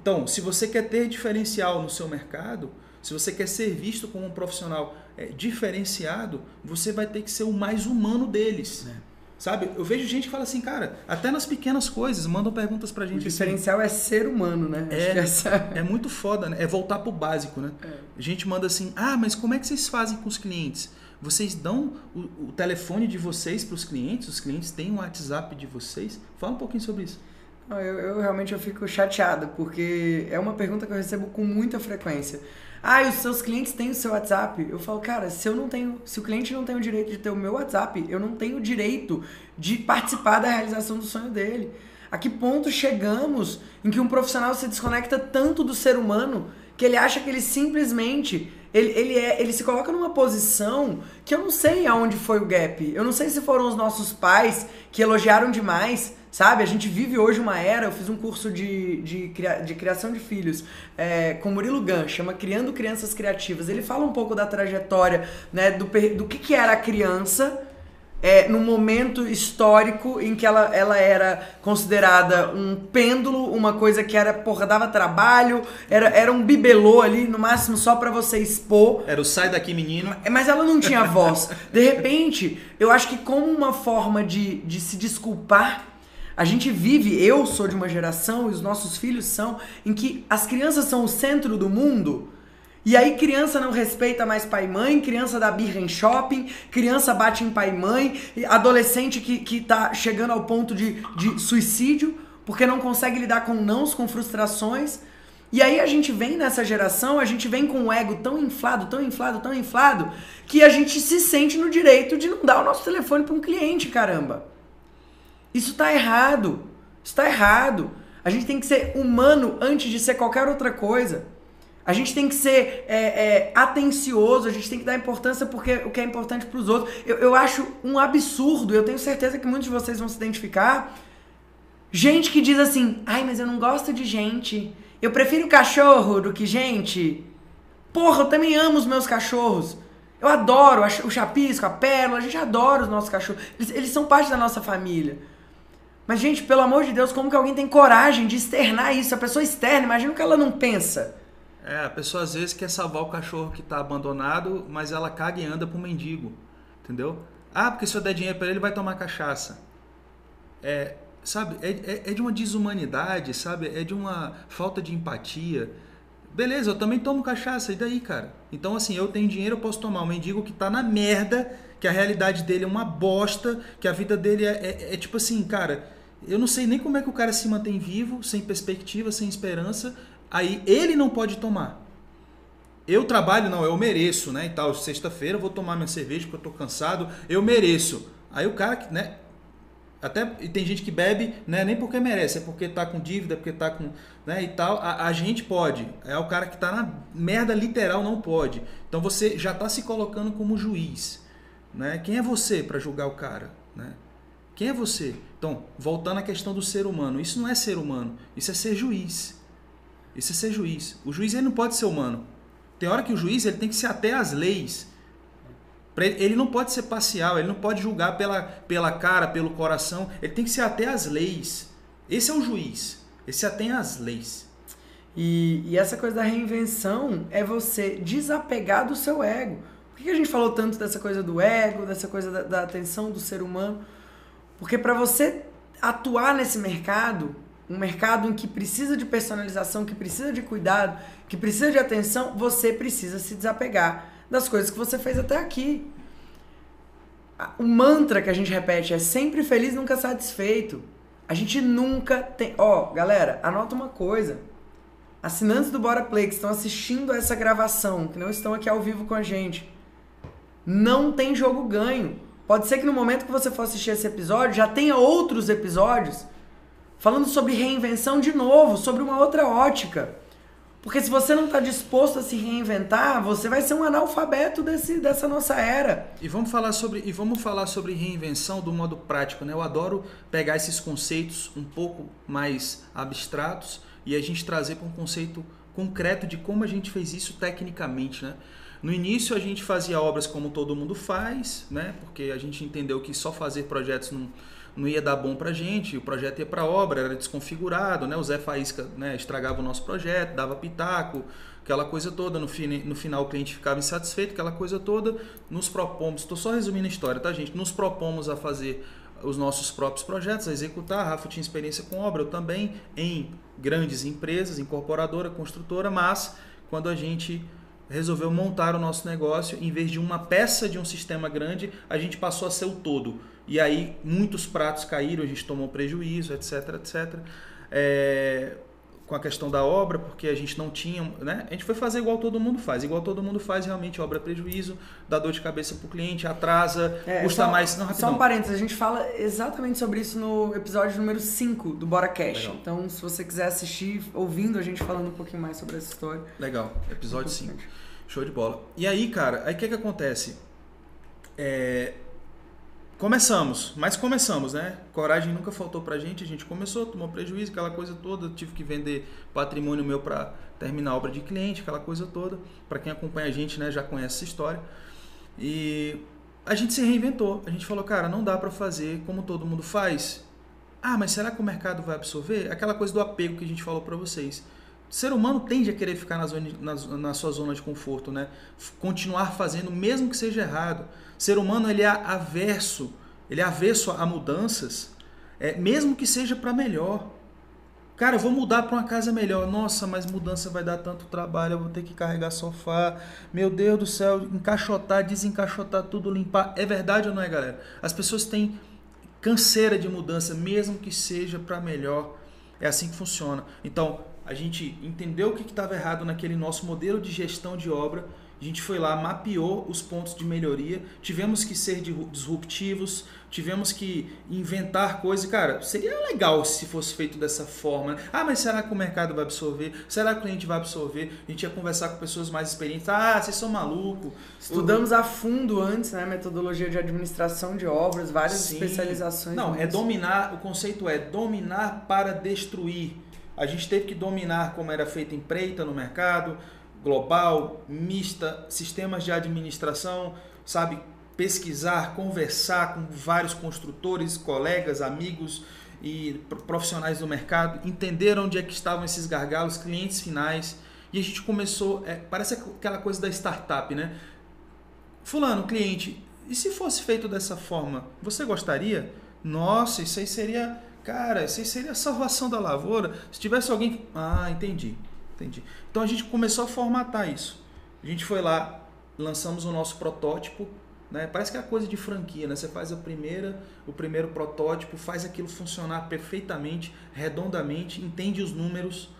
Então, se você quer ter diferencial no seu mercado, se você quer ser visto como um profissional é, diferenciado, você vai ter que ser o mais humano deles. É. Sabe? Eu vejo gente que fala assim, cara, até nas pequenas coisas, mandam perguntas pra gente. O diferencial assim, é ser humano, né? É, essa... é muito foda, né? É voltar pro básico, né? É. A gente manda assim, ah, mas como é que vocês fazem com os clientes? Vocês dão o, o telefone de vocês para os clientes? Os clientes têm o um WhatsApp de vocês? Fala um pouquinho sobre isso. Eu, eu realmente eu fico chateado, porque é uma pergunta que eu recebo com muita frequência. Ah, os seus clientes têm o seu WhatsApp. Eu falo, cara, se eu não tenho, se o cliente não tem o direito de ter o meu WhatsApp, eu não tenho o direito de participar da realização do sonho dele. A que ponto chegamos em que um profissional se desconecta tanto do ser humano que ele acha que ele simplesmente ele, ele, é, ele se coloca numa posição que eu não sei aonde foi o gap. Eu não sei se foram os nossos pais que elogiaram demais Sabe? A gente vive hoje uma era. Eu fiz um curso de, de, de criação de filhos é, com Murilo Gun, chama Criando Crianças Criativas. Ele fala um pouco da trajetória, né? Do, do que, que era a criança. É, no momento histórico em que ela, ela era considerada um pêndulo, uma coisa que era, porra, dava trabalho, era, era um bibelô ali, no máximo só para você expor. Era o sai daqui menino. Mas ela não tinha voz. De repente, eu acho que como uma forma de, de se desculpar a gente vive, eu sou de uma geração e os nossos filhos são, em que as crianças são o centro do mundo. E aí criança não respeita mais pai e mãe, criança dá birra em shopping, criança bate em pai e mãe, adolescente que, que tá chegando ao ponto de, de suicídio, porque não consegue lidar com nãos, com frustrações. E aí a gente vem nessa geração, a gente vem com o ego tão inflado, tão inflado, tão inflado, que a gente se sente no direito de não dar o nosso telefone para um cliente, caramba. Isso está errado. Está errado. A gente tem que ser humano antes de ser qualquer outra coisa. A gente tem que ser é, é, atencioso, a gente tem que dar importância porque o que é importante para os outros. Eu, eu acho um absurdo, eu tenho certeza que muitos de vocês vão se identificar. Gente que diz assim: ai, mas eu não gosto de gente. Eu prefiro cachorro do que gente. Porra, eu também amo os meus cachorros. Eu adoro o chapisco, a pérola, a gente adora os nossos cachorros. Eles, eles são parte da nossa família. Mas, gente, pelo amor de Deus, como que alguém tem coragem de externar isso? A pessoa externa, imagina o que ela não pensa. É, a pessoa às vezes quer salvar o cachorro que está abandonado, mas ela caga e anda pro mendigo. Entendeu? Ah, porque se eu der dinheiro para ele, ele vai tomar cachaça. É, sabe, é, é, é, de uma desumanidade, sabe? É de uma falta de empatia. Beleza, eu também tomo cachaça, e daí, cara? Então, assim, eu tenho dinheiro, eu posso tomar. O mendigo que tá na merda, que a realidade dele é uma bosta, que a vida dele é, é, é tipo assim, cara, eu não sei nem como é que o cara se mantém vivo, sem perspectiva, sem esperança. Aí ele não pode tomar. Eu trabalho, não, eu mereço, né? E tal, sexta-feira eu vou tomar minha cerveja porque eu tô cansado, eu mereço. Aí o cara, né? Até e tem gente que bebe, né, nem porque merece, é porque tá com dívida, porque tá com, né, e tal. A, a gente pode. É o cara que tá na merda literal não pode. Então você já tá se colocando como juiz. Né? Quem é você para julgar o cara? Né? Quem é você? Então, voltando à questão do ser humano, isso não é ser humano, isso é ser juiz. Isso é ser juiz. O juiz ele não pode ser humano. Tem hora que o juiz ele tem que ser até as leis. Ele não pode ser parcial, ele não pode julgar pela, pela cara, pelo coração, ele tem que ser até as leis. Esse é o juiz, esse se atém às leis. E, e, essa coisa da reinvenção é você desapegar do seu ego. Por que a gente falou tanto dessa coisa do ego, dessa coisa da, da atenção do ser humano? Porque para você atuar nesse mercado, um mercado em que precisa de personalização, que precisa de cuidado, que precisa de atenção, você precisa se desapegar das coisas que você fez até aqui. O mantra que a gente repete é sempre feliz, nunca satisfeito. A gente nunca tem. Ó, oh, galera, anota uma coisa. Assinantes do Bora Play que estão assistindo essa gravação, que não estão aqui ao vivo com a gente, não tem jogo ganho. Pode ser que no momento que você for assistir esse episódio já tenha outros episódios falando sobre reinvenção de novo, sobre uma outra ótica. Porque se você não está disposto a se reinventar, você vai ser um analfabeto desse, dessa nossa era. E vamos falar sobre e vamos falar sobre reinvenção do modo prático, né? Eu adoro pegar esses conceitos um pouco mais abstratos e a gente trazer para um conceito concreto de como a gente fez isso tecnicamente, né? No início a gente fazia obras como todo mundo faz, né? Porque a gente entendeu que só fazer projetos não não ia dar bom pra gente, o projeto ia pra obra, era desconfigurado, né? O Zé Faísca né, estragava o nosso projeto, dava pitaco, aquela coisa toda, no, no final o cliente ficava insatisfeito, aquela coisa toda, nos propomos, estou só resumindo a história, tá gente? Nos propomos a fazer os nossos próprios projetos, a executar, a Rafa tinha experiência com obra, eu também, em grandes empresas, incorporadora, construtora, mas quando a gente resolveu montar o nosso negócio, em vez de uma peça de um sistema grande, a gente passou a ser o todo. E aí muitos pratos caíram, a gente tomou prejuízo, etc, etc. É, com a questão da obra, porque a gente não tinha, né? A gente foi fazer igual todo mundo faz. Igual todo mundo faz, realmente obra prejuízo, dá dor de cabeça para o cliente, atrasa, é, custa só, mais. Não, rapidão. Só um parênteses, a gente fala exatamente sobre isso no episódio número 5 do Bora Cash. Legal. Então, se você quiser assistir, ouvindo a gente falando um pouquinho mais sobre essa história. Legal, episódio 5. Show de bola. E aí, cara, aí o que, que acontece? É, Começamos, mas começamos, né? Coragem nunca faltou pra gente, a gente começou, tomou prejuízo, aquela coisa toda, tive que vender patrimônio meu para terminar a obra de cliente, aquela coisa toda. Para quem acompanha a gente, né, já conhece essa história. E a gente se reinventou. A gente falou, cara, não dá para fazer como todo mundo faz. Ah, mas será que o mercado vai absorver? Aquela coisa do apego que a gente falou para vocês. Ser humano tende a querer ficar na, zona, na, na, sua zona de conforto, né? Continuar fazendo, mesmo que seja errado. Ser humano ele é averso, ele é avesso a mudanças, é, mesmo que seja para melhor. Cara, eu vou mudar para uma casa melhor. Nossa, mas mudança vai dar tanto trabalho, eu vou ter que carregar sofá. Meu Deus do céu, encaixotar, desencaixotar tudo, limpar. É verdade ou não é, galera? As pessoas têm canseira de mudança, mesmo que seja para melhor. É assim que funciona. Então, a gente entendeu o que estava errado naquele nosso modelo de gestão de obra. A gente foi lá, mapeou os pontos de melhoria, tivemos que ser disruptivos, tivemos que inventar coisas. Cara, seria legal se fosse feito dessa forma. Né? Ah, mas será que o mercado vai absorver? Será que o cliente vai absorver? A gente ia conversar com pessoas mais experientes. Ah, vocês são malucos. Estudamos a fundo antes, né? Metodologia de administração de obras, várias Sim. especializações. Não, é dominar, o conceito é dominar para destruir. A gente teve que dominar como era feita empreita no mercado, global, mista, sistemas de administração, sabe? Pesquisar, conversar com vários construtores, colegas, amigos e profissionais do mercado, entender onde é que estavam esses gargalos, clientes finais. E a gente começou, é, parece aquela coisa da startup, né? Fulano, cliente, e se fosse feito dessa forma, você gostaria? Nossa, isso aí seria Cara, isso seria a salvação da lavoura. Se tivesse alguém. Ah, entendi. Entendi. Então a gente começou a formatar isso. A gente foi lá, lançamos o nosso protótipo. Né? Parece que é coisa de franquia, né? Você faz a primeira, o primeiro protótipo, faz aquilo funcionar perfeitamente, redondamente, entende os números,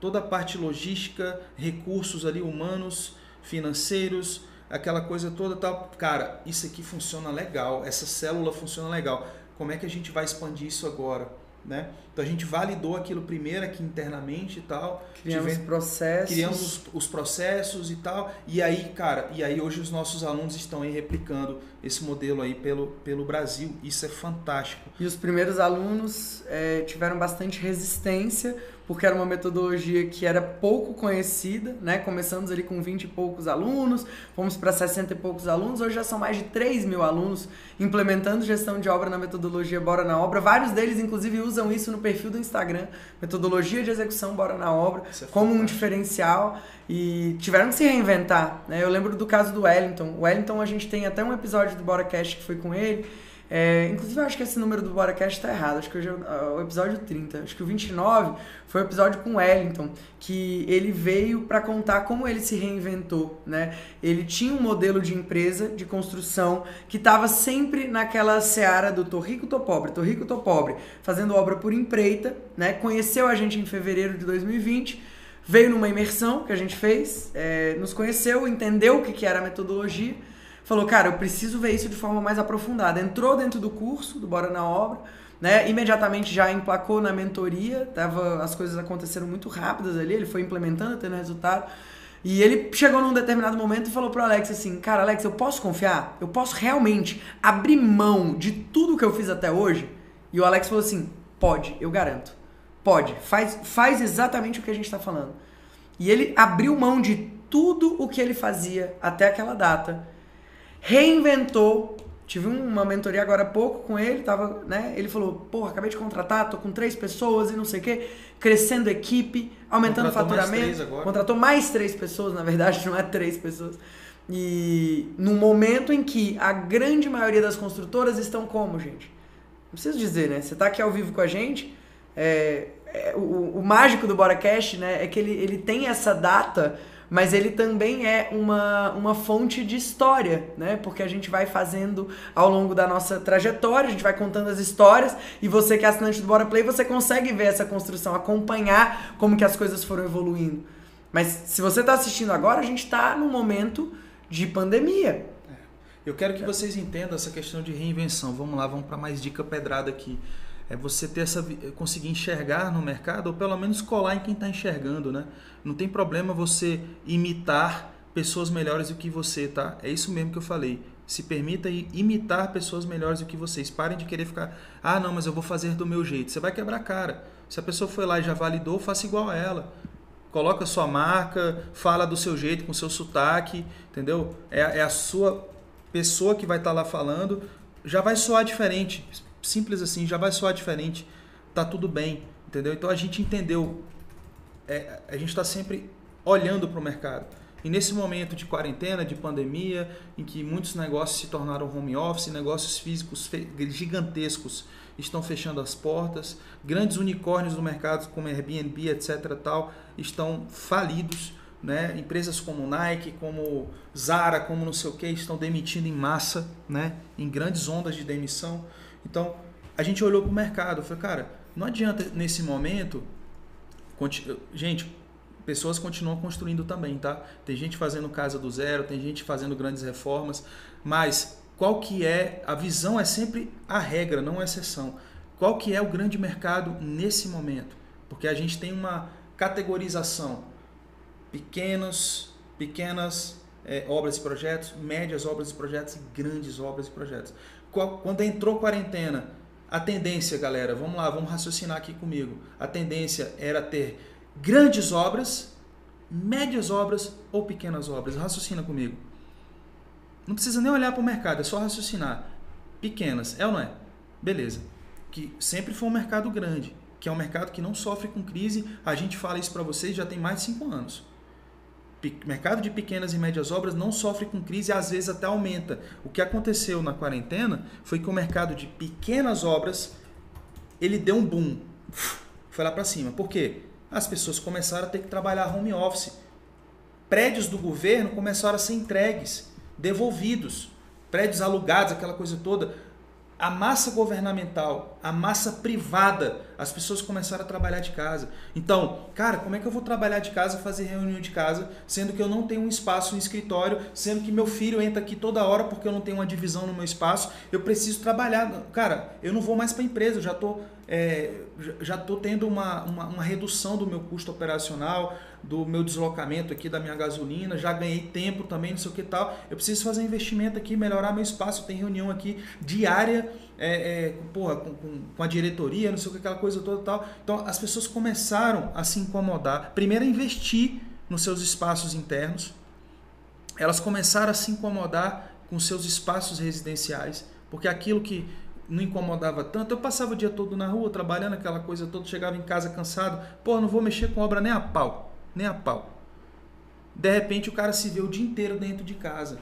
toda a parte logística, recursos ali humanos, financeiros, aquela coisa toda tal. Cara, isso aqui funciona legal, essa célula funciona legal como é que a gente vai expandir isso agora? né? Então a gente validou aquilo primeiro aqui internamente e tal. Criamos Tive... processos. Criamos os, os, processos e tal. E aí, cara, e aí hoje os nossos alunos estão aí replicando esse modelo aí pelo, pelo Brasil. Isso é fantástico. E os primeiros alunos é, tiveram bastante resistência porque era uma metodologia que era pouco conhecida, né? Começamos ali com 20 e poucos alunos, fomos para 60 e poucos alunos, hoje já são mais de 3 mil alunos implementando gestão de obra na metodologia Bora na Obra. Vários deles, inclusive, usam isso no perfil do Instagram, metodologia de execução Bora na Obra, é como um diferencial e tiveram que se reinventar. Né? Eu lembro do caso do Wellington. O Wellington, a gente tem até um episódio do Bora Cash que foi com ele é, inclusive, eu acho que esse número do BoraCast está errado. Acho que hoje é o episódio 30. Acho que o 29 foi o episódio com Wellington, que ele veio para contar como ele se reinventou. Né? Ele tinha um modelo de empresa, de construção, que estava sempre naquela seara do tô rico, tô pobre, tô rico, tô pobre, fazendo obra por empreita. Né? Conheceu a gente em fevereiro de 2020 veio numa imersão que a gente fez, é, nos conheceu, entendeu o que, que era a metodologia falou, cara, eu preciso ver isso de forma mais aprofundada. Entrou dentro do curso do Bora na Obra, né? Imediatamente já emplacou na mentoria, tava, as coisas aconteceram muito rápidas ali, ele foi implementando, tendo resultado. E ele chegou num determinado momento e falou pro Alex assim: Cara, Alex, eu posso confiar? Eu posso realmente abrir mão de tudo que eu fiz até hoje? E o Alex falou assim: Pode, eu garanto. Pode, faz, faz exatamente o que a gente está falando. E ele abriu mão de tudo o que ele fazia até aquela data reinventou. Tive uma mentoria agora há pouco com ele, tava, né? Ele falou, porra, acabei de contratar, tô com três pessoas e não sei o quê, crescendo equipe, aumentando o faturamento. Mais contratou mais três pessoas, na verdade, não é três pessoas. E no momento em que a grande maioria das construtoras estão como, gente? Não preciso dizer, né? Você tá aqui ao vivo com a gente, é, é, o, o, mágico do BoraCast, né, é que ele, ele tem essa data mas ele também é uma, uma fonte de história, né? Porque a gente vai fazendo ao longo da nossa trajetória, a gente vai contando as histórias e você que é assinante do Bora Play, você consegue ver essa construção, acompanhar como que as coisas foram evoluindo. Mas se você está assistindo agora, a gente está num momento de pandemia. É. Eu quero que vocês entendam essa questão de reinvenção. Vamos lá, vamos para mais dica pedrada aqui é você ter essa conseguir enxergar no mercado ou pelo menos colar em quem está enxergando, né? Não tem problema você imitar pessoas melhores do que você, tá? É isso mesmo que eu falei. Se permita imitar pessoas melhores do que vocês. Parem de querer ficar, ah, não, mas eu vou fazer do meu jeito. Você vai quebrar a cara. Se a pessoa foi lá e já validou, faça igual a ela. Coloca a sua marca, fala do seu jeito, com o seu sotaque, entendeu? É, é a sua pessoa que vai estar tá lá falando. Já vai soar diferente simples assim, já vai soar diferente, tá tudo bem, entendeu? Então a gente entendeu, é, a gente está sempre olhando para o mercado. E nesse momento de quarentena, de pandemia, em que muitos negócios se tornaram home office, negócios físicos gigantescos estão fechando as portas, grandes unicórnios do mercado como Airbnb, etc. tal, estão falidos. Né? Empresas como Nike, como Zara, como não sei o que, estão demitindo em massa, né? em grandes ondas de demissão. Então, a gente olhou para o mercado, falou, cara, não adianta nesse momento, gente, pessoas continuam construindo também, tá? Tem gente fazendo casa do zero, tem gente fazendo grandes reformas, mas qual que é, a visão é sempre a regra, não a exceção. Qual que é o grande mercado nesse momento? Porque a gente tem uma categorização, pequenos, pequenas é, obras e projetos, médias obras e projetos e grandes obras e projetos quando entrou quarentena, a tendência, galera, vamos lá, vamos raciocinar aqui comigo. A tendência era ter grandes obras, médias obras ou pequenas obras. Raciocina comigo. Não precisa nem olhar para o mercado, é só raciocinar. Pequenas, é ou não é? Beleza. Que sempre foi um mercado grande, que é um mercado que não sofre com crise. A gente fala isso para vocês já tem mais de cinco anos mercado de pequenas e médias obras não sofre com crise às vezes até aumenta. O que aconteceu na quarentena foi que o mercado de pequenas obras ele deu um boom, foi lá para cima. Por quê? As pessoas começaram a ter que trabalhar home office. Prédios do governo começaram a ser entregues, devolvidos. Prédios alugados, aquela coisa toda a massa governamental, a massa privada, as pessoas começaram a trabalhar de casa. Então, cara, como é que eu vou trabalhar de casa, fazer reunião de casa, sendo que eu não tenho um espaço no escritório, sendo que meu filho entra aqui toda hora porque eu não tenho uma divisão no meu espaço, eu preciso trabalhar. Cara, eu não vou mais para a empresa, eu já estou é, já estou tendo uma, uma, uma, redução do meu custo operacional, do meu deslocamento aqui da minha gasolina, já ganhei tempo também, não sei o que tal. Eu preciso fazer investimento aqui, melhorar meu espaço. Tem reunião aqui diária é, é, porra, com, com, com, a diretoria, não sei o que, aquela coisa toda tal. Então as pessoas começaram a se incomodar. Primeiro a investir nos seus espaços internos. Elas começaram a se incomodar com seus espaços residenciais, porque aquilo que não incomodava tanto, eu passava o dia todo na rua trabalhando aquela coisa toda, chegava em casa cansado, pô, não vou mexer com obra nem a pau, nem a pau. De repente o cara se vê o dia inteiro dentro de casa.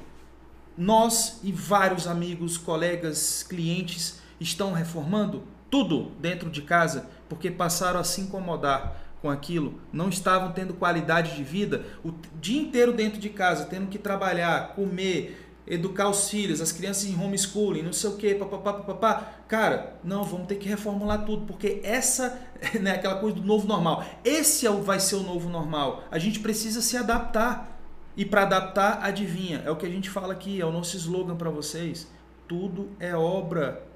Nós e vários amigos, colegas, clientes estão reformando tudo dentro de casa porque passaram a se incomodar com aquilo, não estavam tendo qualidade de vida, o dia inteiro dentro de casa, tendo que trabalhar, comer, educar os filhos, as crianças em homeschooling, não sei o que, papapá, papapá. Cara, não, vamos ter que reformular tudo, porque essa né, aquela coisa do novo normal. Esse é o, vai ser o novo normal. A gente precisa se adaptar. E para adaptar, adivinha, é o que a gente fala aqui, é o nosso slogan para vocês. Tudo é obra.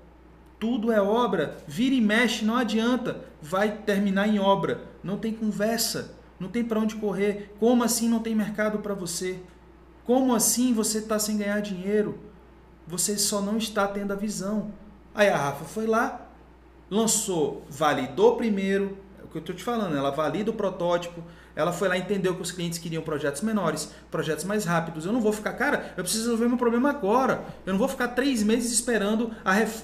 Tudo é obra. Vira e mexe, não adianta. Vai terminar em obra. Não tem conversa. Não tem para onde correr. Como assim não tem mercado para você? Como assim você está sem ganhar dinheiro? Você só não está tendo a visão. Aí a Rafa foi lá, lançou, validou primeiro, é o que eu estou te falando, ela valida o protótipo, ela foi lá e entendeu que os clientes queriam projetos menores, projetos mais rápidos. Eu não vou ficar, cara, eu preciso resolver meu problema agora. Eu não vou ficar três meses esperando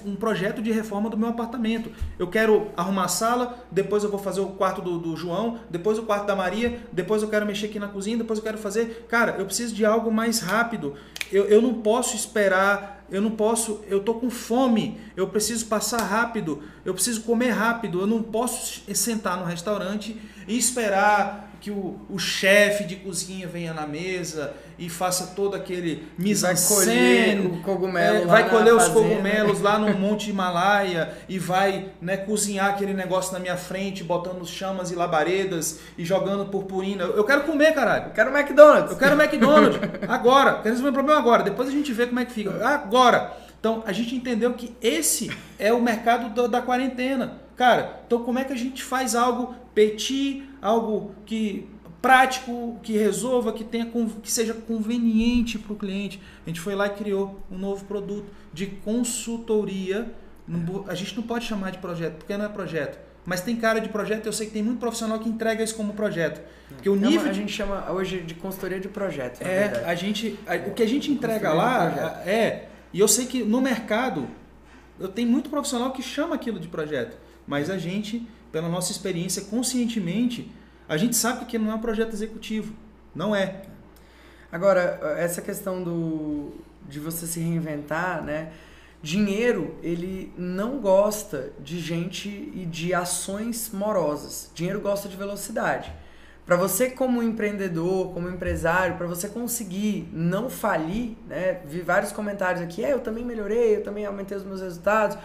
um projeto de reforma do meu apartamento. Eu quero arrumar a sala, depois eu vou fazer o quarto do, do João, depois o quarto da Maria, depois eu quero mexer aqui na cozinha, depois eu quero fazer. Cara, eu preciso de algo mais rápido. Eu, eu não posso esperar eu não posso, eu tô com fome, eu preciso passar rápido, eu preciso comer rápido, eu não posso sentar no restaurante e esperar que o, o chefe de cozinha venha na mesa e faça todo aquele mise en scène, o cogumelo é, vai colher os fazenda. cogumelos lá no Monte Himalaia e vai né, cozinhar aquele negócio na minha frente, botando chamas e labaredas e jogando purpurina. Eu quero comer, caralho. Eu quero McDonald's. Eu quero McDonald's. agora. Quero resolver o problema agora. Depois a gente vê como é que fica. Agora. Então a gente entendeu que esse é o mercado da, da quarentena. Cara, então como é que a gente faz algo petit, algo que prático, que resolva, que tenha que seja conveniente para o cliente. A gente foi lá e criou um novo produto de consultoria. A gente não pode chamar de projeto, porque não é projeto. Mas tem cara de projeto, eu sei que tem muito profissional que entrega isso como projeto. Porque o nível. a gente chama hoje de consultoria de projeto. É, a gente. A, o que a gente entrega lá é. E eu sei que no mercado eu tenho muito profissional que chama aquilo de projeto. Mas a gente, pela nossa experiência, conscientemente, a gente sabe que não é um projeto executivo. Não é. Agora, essa questão do, de você se reinventar, né? Dinheiro, ele não gosta de gente e de ações morosas. Dinheiro gosta de velocidade. Para você como empreendedor, como empresário, para você conseguir não falir, né? Vi vários comentários aqui, é, eu também melhorei, eu também aumentei os meus resultados.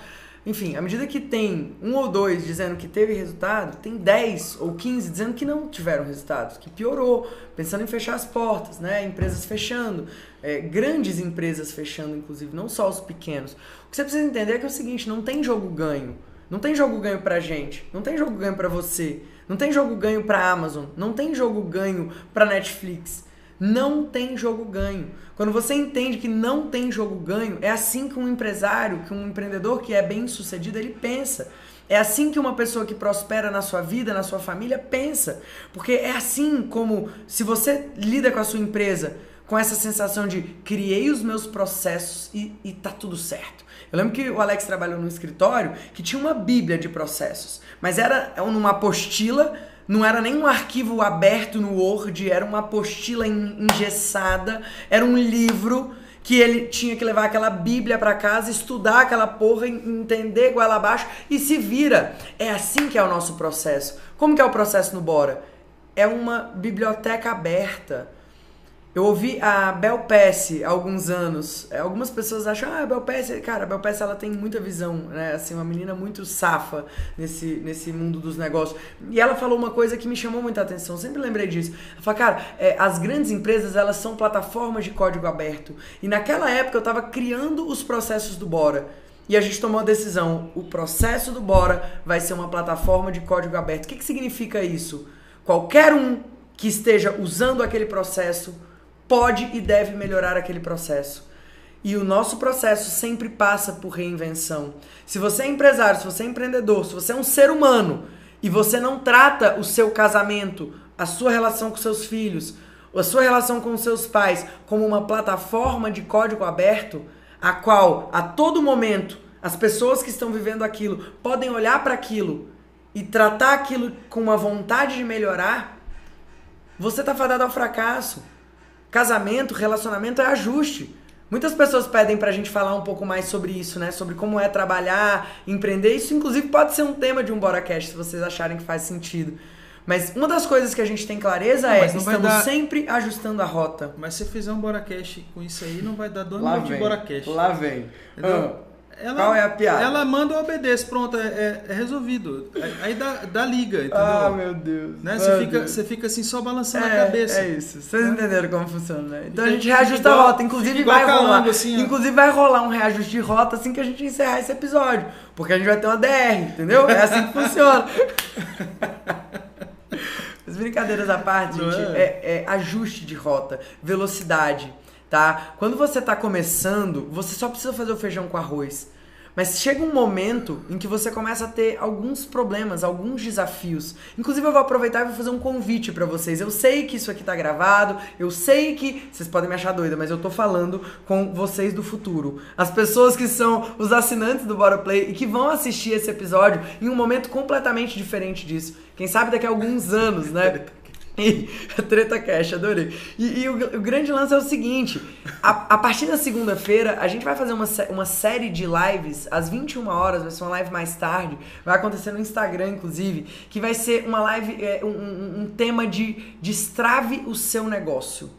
Enfim, à medida que tem um ou dois dizendo que teve resultado, tem 10 ou 15 dizendo que não tiveram resultados, que piorou, pensando em fechar as portas, né? Empresas fechando, é, grandes empresas fechando, inclusive, não só os pequenos. O que você precisa entender é que é o seguinte: não tem jogo ganho. Não tem jogo ganho pra gente, não tem jogo ganho pra você, não tem jogo ganho pra Amazon, não tem jogo ganho pra Netflix. Não tem jogo ganho. Quando você entende que não tem jogo ganho, é assim que um empresário, que um empreendedor que é bem sucedido, ele pensa. É assim que uma pessoa que prospera na sua vida, na sua família, pensa. Porque é assim como se você lida com a sua empresa com essa sensação de criei os meus processos e, e tá tudo certo. Eu lembro que o Alex trabalhou num escritório que tinha uma bíblia de processos, mas era numa apostila não era nem um arquivo aberto no Word, era uma apostila engessada, era um livro que ele tinha que levar aquela Bíblia para casa, estudar aquela porra, entender igual abaixo e se vira. É assim que é o nosso processo. Como que é o processo no Bora? É uma biblioteca aberta eu ouvi a Bel Pesce há alguns anos. É, algumas pessoas acham, ah, a Bel Pesce, cara, a Bel Pesce ela tem muita visão, né? Assim, uma menina muito safa nesse, nesse mundo dos negócios. E ela falou uma coisa que me chamou muita atenção, sempre lembrei disso. Ela falou, cara, é, as grandes empresas, elas são plataformas de código aberto. E naquela época eu estava criando os processos do Bora. e a gente tomou a decisão. O processo do Bora vai ser uma plataforma de código aberto. O que, que significa isso? Qualquer um que esteja usando aquele processo pode e deve melhorar aquele processo. E o nosso processo sempre passa por reinvenção. Se você é empresário, se você é empreendedor, se você é um ser humano e você não trata o seu casamento, a sua relação com seus filhos, a sua relação com seus pais como uma plataforma de código aberto, a qual a todo momento as pessoas que estão vivendo aquilo podem olhar para aquilo e tratar aquilo com uma vontade de melhorar, você está fadado ao fracasso. Casamento, relacionamento é ajuste. Muitas pessoas pedem pra gente falar um pouco mais sobre isso, né? Sobre como é trabalhar, empreender. Isso, inclusive, pode ser um tema de um BoraCast, se vocês acharem que faz sentido. Mas uma das coisas que a gente tem clareza é que estamos dar... sempre ajustando a rota. Mas se fizer um BoraCast com isso aí, não vai dar dois minutos de BoraCast. Lá vem. Entendeu? Ah. Ela, Qual é a piada? Ela manda o obedece, pronto, é, é, é resolvido. Aí dá, dá liga, entendeu? Ah, meu Deus. Né? Você, fica, você fica assim só balançando é, a cabeça. É isso. Vocês né? entenderam como funciona, né? Então a gente reajusta igual, a rota. Inclusive vai rolar. Assim, inclusive vai rolar um reajuste de rota assim que a gente encerrar esse episódio. Porque a gente vai ter uma DR, entendeu? É assim que funciona. As brincadeiras à parte, gente, é? é, é ajuste de rota, velocidade tá? Quando você está começando, você só precisa fazer o feijão com arroz. Mas chega um momento em que você começa a ter alguns problemas, alguns desafios. Inclusive eu vou aproveitar e vou fazer um convite para vocês. Eu sei que isso aqui tá gravado, eu sei que vocês podem me achar doida, mas eu tô falando com vocês do futuro. As pessoas que são os assinantes do Bora Play e que vão assistir esse episódio em um momento completamente diferente disso. Quem sabe daqui a alguns anos, né? Treta Cash, adorei. E, e o, o, grande lance é o seguinte: a, a partir da segunda-feira, a gente vai fazer uma, uma série de lives às 21 horas, vai ser uma live mais tarde, vai acontecer no Instagram, inclusive, que vai ser uma live, é, um, um, tema de destrave o seu negócio.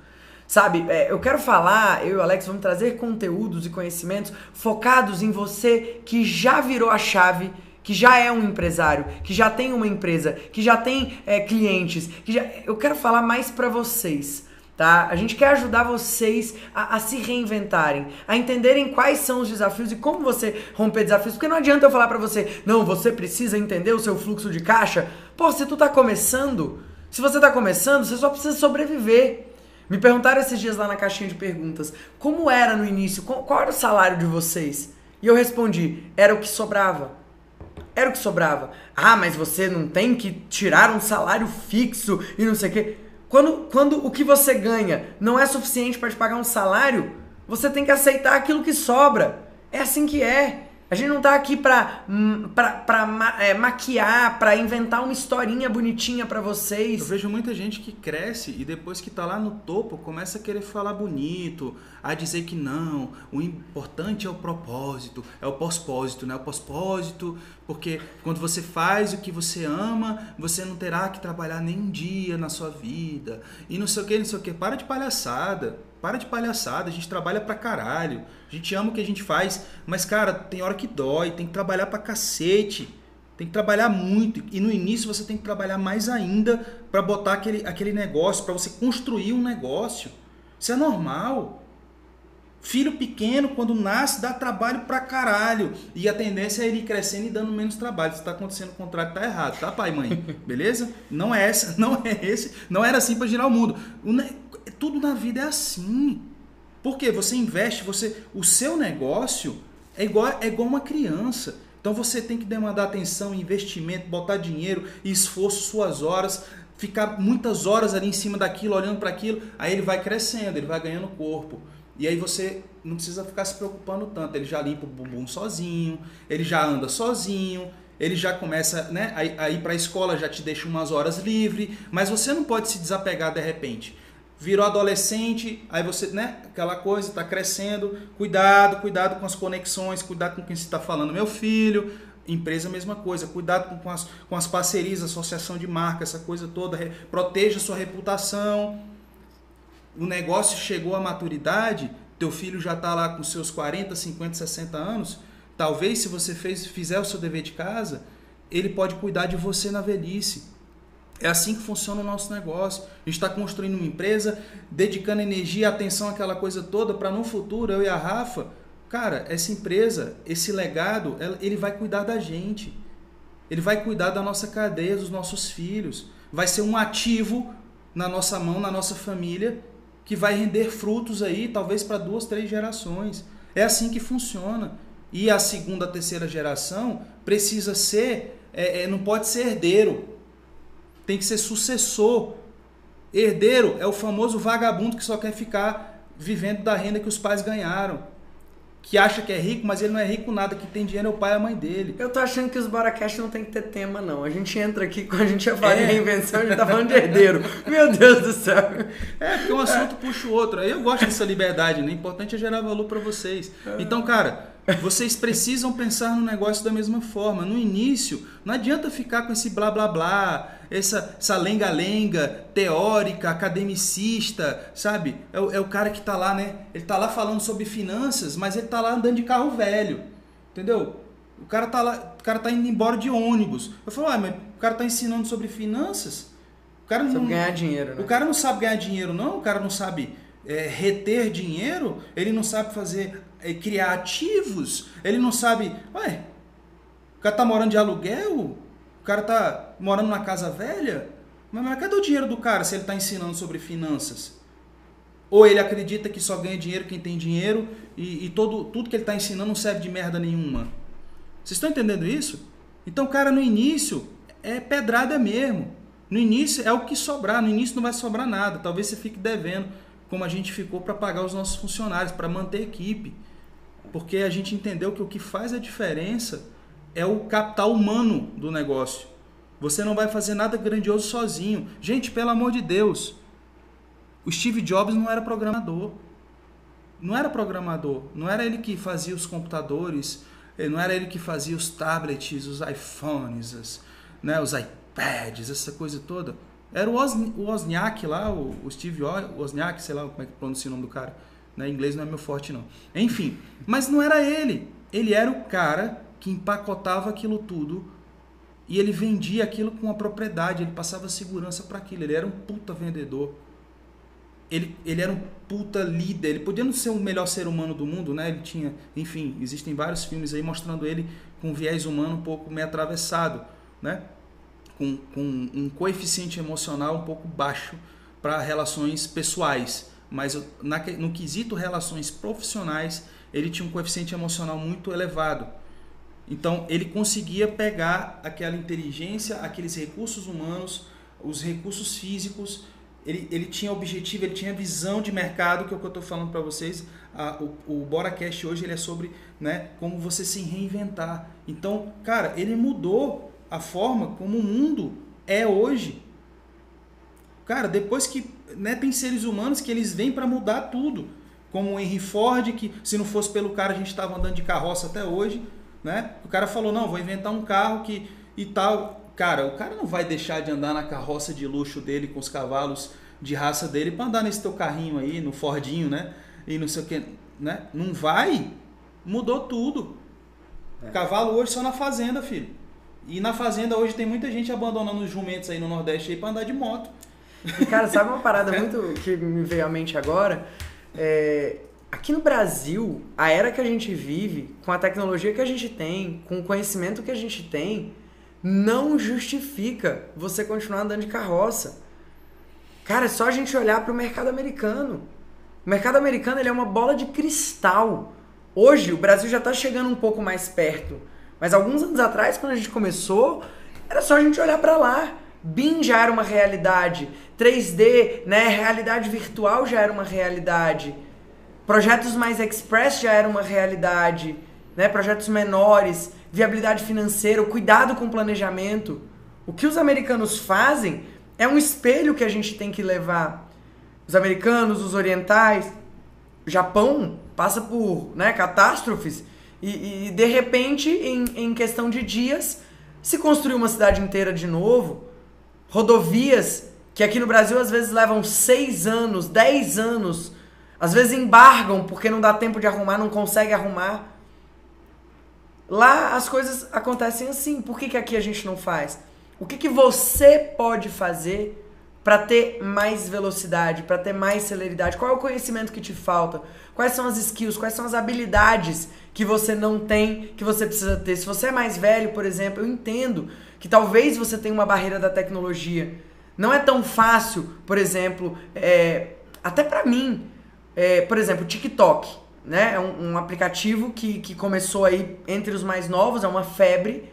Sabe, é, eu quero falar, eu e o Alex vamos trazer conteúdos e conhecimentos focados em você que já virou a chave que já é um empresário, que já tem uma empresa, que já tem é, clientes, que já... eu quero falar mais para vocês. Tá? A gente quer ajudar vocês a, a, se reinventarem, a entenderem quais são os desafios e como você romper desafios. Porque não adianta eu falar para você, não, você precisa entender o seu fluxo de caixa. Pô, se tu tá começando, se você tá começando, você só precisa sobreviver. Me perguntaram esses dias lá na caixinha de perguntas, como era no início, qual, qual era o salário de vocês? E eu respondi, era o que sobrava. Era o que sobrava. Ah, mas você não tem que tirar um salário fixo e não sei o quê. Quando, quando o que você ganha não é suficiente para te pagar um salário, você tem que aceitar aquilo que sobra. É assim que é. A gente não tá aqui pra, hum, pra, pra é, maquiar, pra inventar uma historinha bonitinha para vocês. Eu vejo muita gente que cresce e depois que tá lá no topo começa a querer falar bonito, a dizer que não, o importante é o propósito, é o pós-pósito, né? O pós-pósito, porque quando você faz o que você ama, você não terá que trabalhar nem um dia na sua vida. E não sei o que, não sei o que. Para de palhaçada. Para de palhaçada, a gente trabalha pra caralho. A gente ama o que a gente faz, mas cara, tem hora que dói, tem que trabalhar pra cacete. Tem que trabalhar muito e no início você tem que trabalhar mais ainda para botar aquele, aquele negócio, para você construir um negócio. Isso é normal. Filho pequeno, quando nasce, dá trabalho pra caralho. E a tendência é ele crescendo e dando menos trabalho. Se tá acontecendo o contrário, tá errado, tá, pai mãe? Beleza? Não é essa, não é esse, não era assim para girar o mundo. O tudo na vida é assim. Porque você investe, você, o seu negócio é igual, é igual uma criança. Então você tem que demandar atenção, investimento, botar dinheiro, esforço, suas horas, ficar muitas horas ali em cima daquilo, olhando para aquilo, aí ele vai crescendo, ele vai ganhando corpo. E aí você não precisa ficar se preocupando tanto. Ele já limpa o bumbum sozinho, ele já anda sozinho, ele já começa né, a ir para a escola, já te deixa umas horas livre, mas você não pode se desapegar de repente virou adolescente, aí você, né, aquela coisa, está crescendo, cuidado, cuidado com as conexões, cuidado com quem você está falando, meu filho, empresa mesma coisa, cuidado com, com, as, com as parcerias, associação de marca, essa coisa toda, proteja sua reputação, o negócio chegou à maturidade, teu filho já está lá com seus 40, 50, 60 anos, talvez se você fez, fizer o seu dever de casa, ele pode cuidar de você na velhice, é assim que funciona o nosso negócio. A gente está construindo uma empresa, dedicando energia atenção àquela coisa toda para no futuro eu e a Rafa cara, essa empresa, esse legado, ele vai cuidar da gente. Ele vai cuidar da nossa cadeia, dos nossos filhos. Vai ser um ativo na nossa mão, na nossa família, que vai render frutos aí, talvez para duas, três gerações. É assim que funciona. E a segunda, terceira geração precisa ser, é, é, não pode ser herdeiro, tem que ser sucessor. Herdeiro é o famoso vagabundo que só quer ficar vivendo da renda que os pais ganharam que acha que é rico, mas ele não é rico nada, que tem dinheiro é o pai e a mãe dele. Eu tô achando que os Boracast não tem que ter tema, não. A gente entra aqui, quando a gente ia falar é. de reinvenção, a gente tá falando de herdeiro. Meu Deus do céu. É, porque um assunto é. puxa o outro. Eu gosto dessa liberdade, né? O importante é gerar valor para vocês. Então, cara, vocês precisam pensar no negócio da mesma forma. No início, não adianta ficar com esse blá blá blá, essa, essa lenga-lenga teórica, academicista, sabe? É o, é o cara que está lá, né? Ele está lá falando sobre finanças, mas ele está lá andando de carro velho. Entendeu? O cara tá lá, o cara tá indo embora de ônibus. Eu falo, ah, mas o cara tá ensinando sobre finanças? O cara não sabe ganhar dinheiro, né? O cara não sabe ganhar dinheiro, não. O cara não sabe é, reter dinheiro. Ele não sabe fazer é, criar ativos, ele não sabe. Ué, o cara tá morando de aluguel, cara tá morando numa casa velha, mas, mas cadê o dinheiro do cara se ele está ensinando sobre finanças? Ou ele acredita que só ganha dinheiro quem tem dinheiro e, e todo, tudo que ele está ensinando não serve de merda nenhuma. Vocês estão entendendo isso? Então, cara, no início é pedrada mesmo. No início é o que sobrar, no início não vai sobrar nada. Talvez você fique devendo, como a gente ficou para pagar os nossos funcionários, para manter a equipe porque a gente entendeu que o que faz a diferença é o capital humano do negócio. Você não vai fazer nada grandioso sozinho. Gente, pelo amor de Deus, o Steve Jobs não era programador. Não era programador. Não era ele que fazia os computadores, eh, não era ele que fazia os tablets, os iPhones, as, né, os iPads, essa coisa toda. Era o, Wozniak lá, o, Steve Wozniak, sei lá como é que pronuncia o nome do cara né? Inglês não é meu forte, não. Enfim, mas não era ele. Ele era o cara que empacotava aquilo tudo e ele vendia aquilo com a propriedade, ele passava segurança para aquilo. Ele era um puta vendedor. Ele, ele era um puta líder. Ele podia não ser o melhor ser humano do mundo, né? Ele tinha, enfim, existem vários filmes aí mostrando ele com um viés humano um pouco meio atravessado, né? Com, com um coeficiente emocional um pouco baixo para relações pessoais mas na, no quesito relações profissionais, ele tinha um coeficiente emocional muito elevado. Então, ele conseguia pegar aquela inteligência, aqueles recursos humanos, os recursos físicos, ele, ele tinha objetivo, ele tinha visão de mercado, que é o que eu estou falando para vocês. O, o BoraCast hoje ele é sobre né, como você se reinventar. Então, cara, ele mudou a forma como o mundo é hoje. Cara, depois que né, tem seres humanos que eles vêm para mudar tudo. Como o Henry Ford, que se não fosse pelo cara a gente estava andando de carroça até hoje. Né? O cara falou, não, vou inventar um carro que e tal. Cara, o cara não vai deixar de andar na carroça de luxo dele com os cavalos de raça dele para andar nesse teu carrinho aí, no Fordinho, né? E não sei o que, né? Não vai. Mudou tudo. É. Cavalo hoje só na fazenda, filho. E na fazenda hoje tem muita gente abandonando os jumentos aí no Nordeste aí para andar de moto. E, cara, sabe uma parada muito que me veio à mente agora? É, aqui no Brasil, a era que a gente vive, com a tecnologia que a gente tem, com o conhecimento que a gente tem, não justifica você continuar andando de carroça. Cara, é só a gente olhar para o mercado americano. O mercado americano ele é uma bola de cristal. Hoje, o Brasil já está chegando um pouco mais perto. Mas alguns anos atrás, quando a gente começou, era só a gente olhar para lá. BIM já era uma realidade, 3D, né, realidade virtual já era uma realidade, projetos mais express já era uma realidade, né, projetos menores, viabilidade financeira, cuidado com o planejamento. O que os americanos fazem é um espelho que a gente tem que levar. Os americanos, os orientais, o Japão passa por né, catástrofes e, e de repente, em, em questão de dias, se construiu uma cidade inteira de novo rodovias que aqui no Brasil às vezes levam seis anos, dez anos, às vezes embargam porque não dá tempo de arrumar, não consegue arrumar. Lá as coisas acontecem assim. Por que, que aqui a gente não faz? O que, que você pode fazer para ter mais velocidade, para ter mais celeridade? Qual é o conhecimento que te falta? Quais são as skills? Quais são as habilidades que você não tem, que você precisa ter? Se você é mais velho, por exemplo, eu entendo que talvez você tenha uma barreira da tecnologia. Não é tão fácil, por exemplo, é, até para mim, é, por exemplo, TikTok, né? É um, um, aplicativo que, que começou aí entre os mais novos, é uma febre.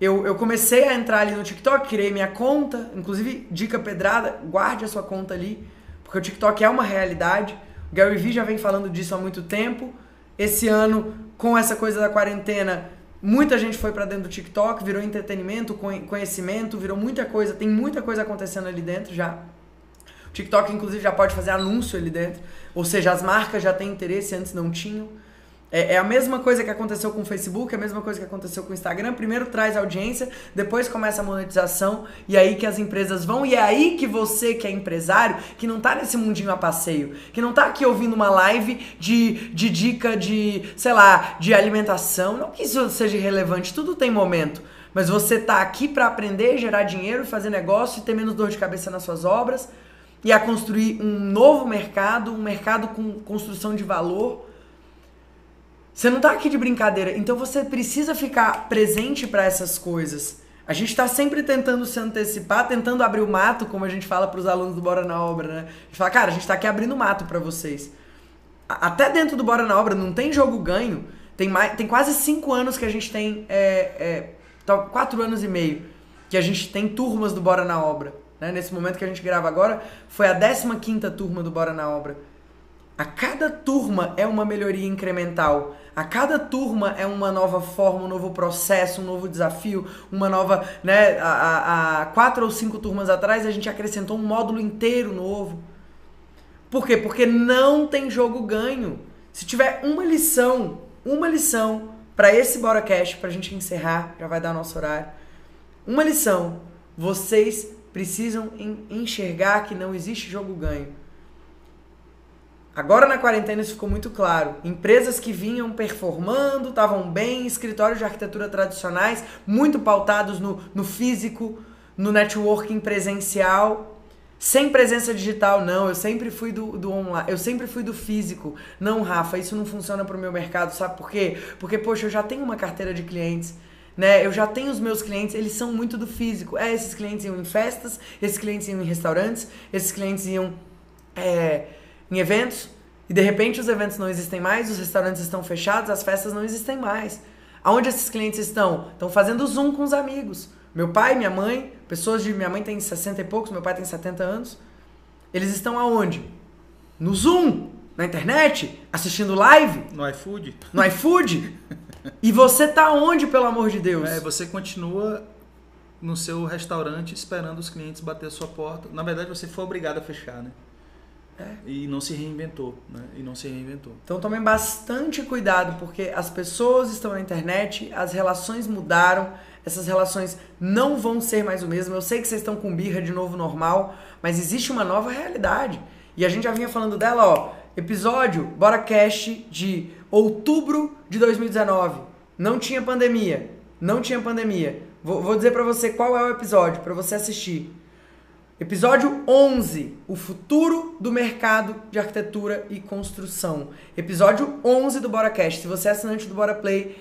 Eu, eu comecei a entrar ali no TikTok, criei minha conta, inclusive, dica pedrada, guarde a sua conta ali, porque o TikTok é uma realidade. O Gary Vee já vem falando disso há muito tempo. Esse ano, com essa coisa da quarentena, muita gente foi para dentro do TikTok, virou entretenimento, conhecimento, virou muita coisa, tem muita coisa acontecendo ali dentro já. TikTok, inclusive, já pode fazer anúncio ali dentro. Ou seja, as marcas já têm interesse, antes não tinham. É, é, a mesma coisa que aconteceu com o Facebook, é a mesma coisa que aconteceu com o Instagram. Primeiro traz audiência, depois começa a monetização, e aí que as empresas vão, e é aí que você, que é empresário, que não tá nesse mundinho a passeio, que não tá aqui ouvindo uma live de, de dica de, sei lá, de alimentação. Não que isso seja relevante, tudo tem momento. Mas você tá aqui para aprender, gerar dinheiro, fazer negócio e ter menos dor de cabeça nas suas obras e a construir um novo mercado, um mercado com construção de valor você não tá aqui de brincadeira, então você precisa ficar presente para essas coisas. A gente está sempre tentando se antecipar, tentando abrir o mato, como a gente fala para os alunos do Bora na Obra, né? A gente fala, cara, a gente está aqui abrindo mato para vocês. Até dentro do Bora na Obra não tem jogo ganho. Tem, mais, tem quase cinco anos que a gente tem. É, é, quatro anos e meio que a gente tem turmas do Bora na Obra. Né? Nesse momento que a gente grava agora, foi a 15 quinta turma do Bora na Obra. A cada turma é uma melhoria incremental. A cada turma é uma nova forma, um novo processo, um novo desafio, uma nova. Né, há, quatro ou cinco turmas atrás a gente acrescentou um módulo inteiro novo. Por quê? Porque não tem jogo ganho. Se tiver uma lição, uma lição para esse Bora Cash, pra gente encerrar, já vai dar nosso horário. Uma lição. Vocês precisam enxergar que não existe jogo ganho. Agora na quarentena isso ficou muito claro. Empresas que vinham performando, estavam bem, escritórios de arquitetura tradicionais, muito pautados no, no físico, no networking presencial, sem presença digital, não. Eu sempre fui do, do online, eu sempre fui do físico. Não, Rafa, isso não funciona para o meu mercado, sabe por quê? Porque, poxa, eu já tenho uma carteira de clientes. Né? Eu já tenho os meus clientes, eles são muito do físico. É, esses clientes iam em festas, esses clientes iam em restaurantes, esses clientes iam é, em eventos e de repente os eventos não existem mais, os restaurantes estão fechados, as festas não existem mais. Aonde esses clientes estão? Estão fazendo Zoom com os amigos. Meu pai, minha mãe, pessoas de. Minha mãe tem 60 e poucos, meu pai tem 70 anos. Eles estão aonde? No Zoom, na internet, assistindo live. No iFood. No iFood. e você tá onde, pelo amor de Deus? É, você continua no seu restaurante esperando os clientes bater a sua porta. Na verdade, você foi obrigado a fechar, né? É. E não se reinventou, né? E não se reinventou. Então tomem bastante cuidado, porque as pessoas estão na internet, as relações mudaram, essas relações não vão ser mais o mesmo. Eu sei que vocês estão com birra de novo normal, mas existe uma nova realidade. E a gente já vinha falando dela, ó. Episódio Bora Cast de outubro de 2019. Não tinha pandemia. Não tinha pandemia. Vou, vou dizer para você qual é o episódio, para você assistir. Episódio 11, o futuro do mercado de arquitetura e construção. Episódio 11 do BoraCast. Se você é assinante do Bora Play,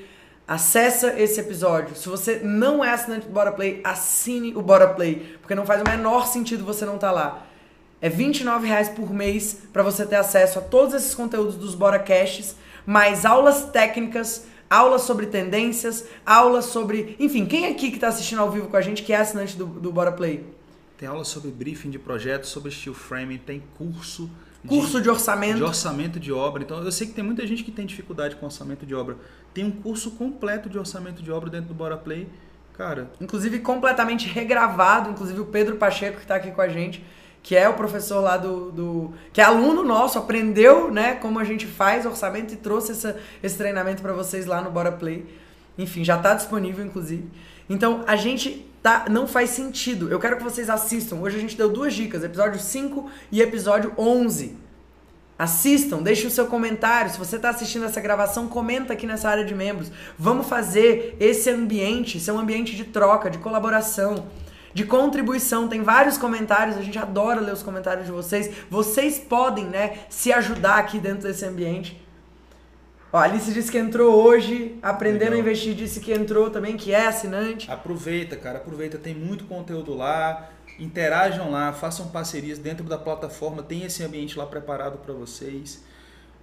acessa esse episódio. Se você não é assinante do Bora Play, assine o Bora Play, porque não faz o menor sentido você não estar tá lá. É R$29,00 por mês para você ter acesso a todos esses conteúdos dos BoraCasts, mais aulas técnicas, aulas sobre tendências, aulas sobre... Enfim, quem aqui que está assistindo ao vivo com a gente que é assinante do, do Bora Play? Tem aula sobre briefing de projetos, sobre steel framing, tem curso curso de, de, orçamento de orçamento de obra. Então eu sei que tem muita gente que tem dificuldade com orçamento de obra. Tem um curso completo de orçamento de obra dentro do Bora Play, cara. Inclusive completamente regravado, inclusive o Pedro Pacheco que está aqui com a gente, que é o professor lá do, do que é aluno nosso, aprendeu, né, como a gente faz orçamento e trouxe essa, esse treinamento para vocês lá no Bora Play. Enfim, já está disponível inclusive. Então a gente tá, não faz sentido. Eu quero que vocês assistam. Hoje a gente deu duas dicas, episódio 5 e episódio 11. Assistam, deixe o seu comentário. Se você está assistindo essa gravação, comenta aqui nessa área de membros. Vamos fazer esse ambiente ser um ambiente de troca, de colaboração, de contribuição. Tem vários comentários, a gente adora ler os comentários de vocês. Vocês podem, né, se ajudar aqui dentro desse ambiente. Ó, a Alice disse que entrou hoje, aprendendo Legal. a investir, disse que entrou também, que é assinante. Aproveita, cara, aproveita, tem muito conteúdo lá. Interajam lá, façam parcerias dentro da plataforma, tem esse ambiente lá preparado para vocês.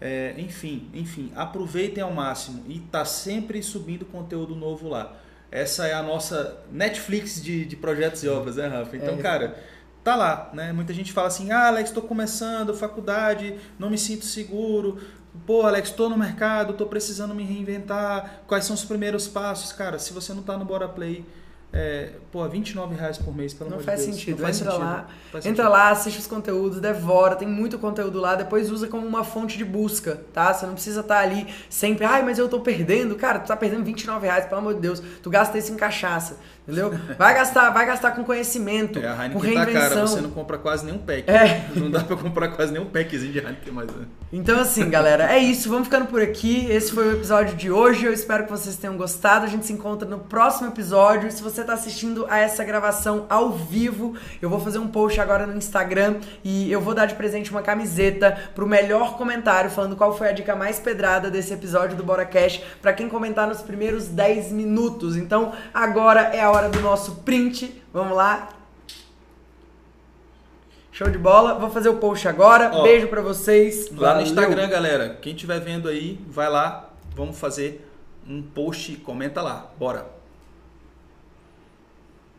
É, enfim, enfim, aproveitem ao máximo e tá sempre subindo conteúdo novo lá. Essa é a nossa Netflix de, de projetos e obras, né, Rafa? Então, é. cara, tá lá, né? Muita gente fala assim: "Ah, Alex, estou começando faculdade, não me sinto seguro. Pô, Alex, estou no mercado, estou precisando me reinventar. Quais são os primeiros passos, cara? Se você não está no Bora Play, é, pô, 29 reais por mês, pelo não amor faz de Deus. Sentido. Não faz entra sentido. Lá, faz entra sentido. lá, assiste os conteúdos, devora, tem muito conteúdo lá, depois usa como uma fonte de busca, tá? Você não precisa estar tá ali sempre, ai, mas eu tô perdendo. Cara, tu tá perdendo 29 reais, pelo amor de Deus. Tu gasta isso em cachaça. Entendeu? Vai gastar, vai gastar com conhecimento, é, a Heineken com reinvenção. Tá cara, você não compra quase nenhum pack. É. Não dá pra comprar quase nenhum packzinho de Heineken mais. Né? Então assim, galera, é isso. Vamos ficando por aqui. Esse foi o episódio de hoje. Eu espero que vocês tenham gostado. A gente se encontra no próximo episódio. Se você tá assistindo a essa gravação ao vivo, eu vou fazer um post agora no Instagram e eu vou dar de presente uma camiseta pro melhor comentário falando qual foi a dica mais pedrada desse episódio do Bora Cash para quem comentar nos primeiros 10 minutos. Então, agora é a hora do nosso print. Vamos lá. Show de bola. Vou fazer o post agora. Ó, Beijo para vocês. Lá Valeu. no Instagram, galera. Quem estiver vendo aí, vai lá. Vamos fazer um post. Comenta lá. Bora.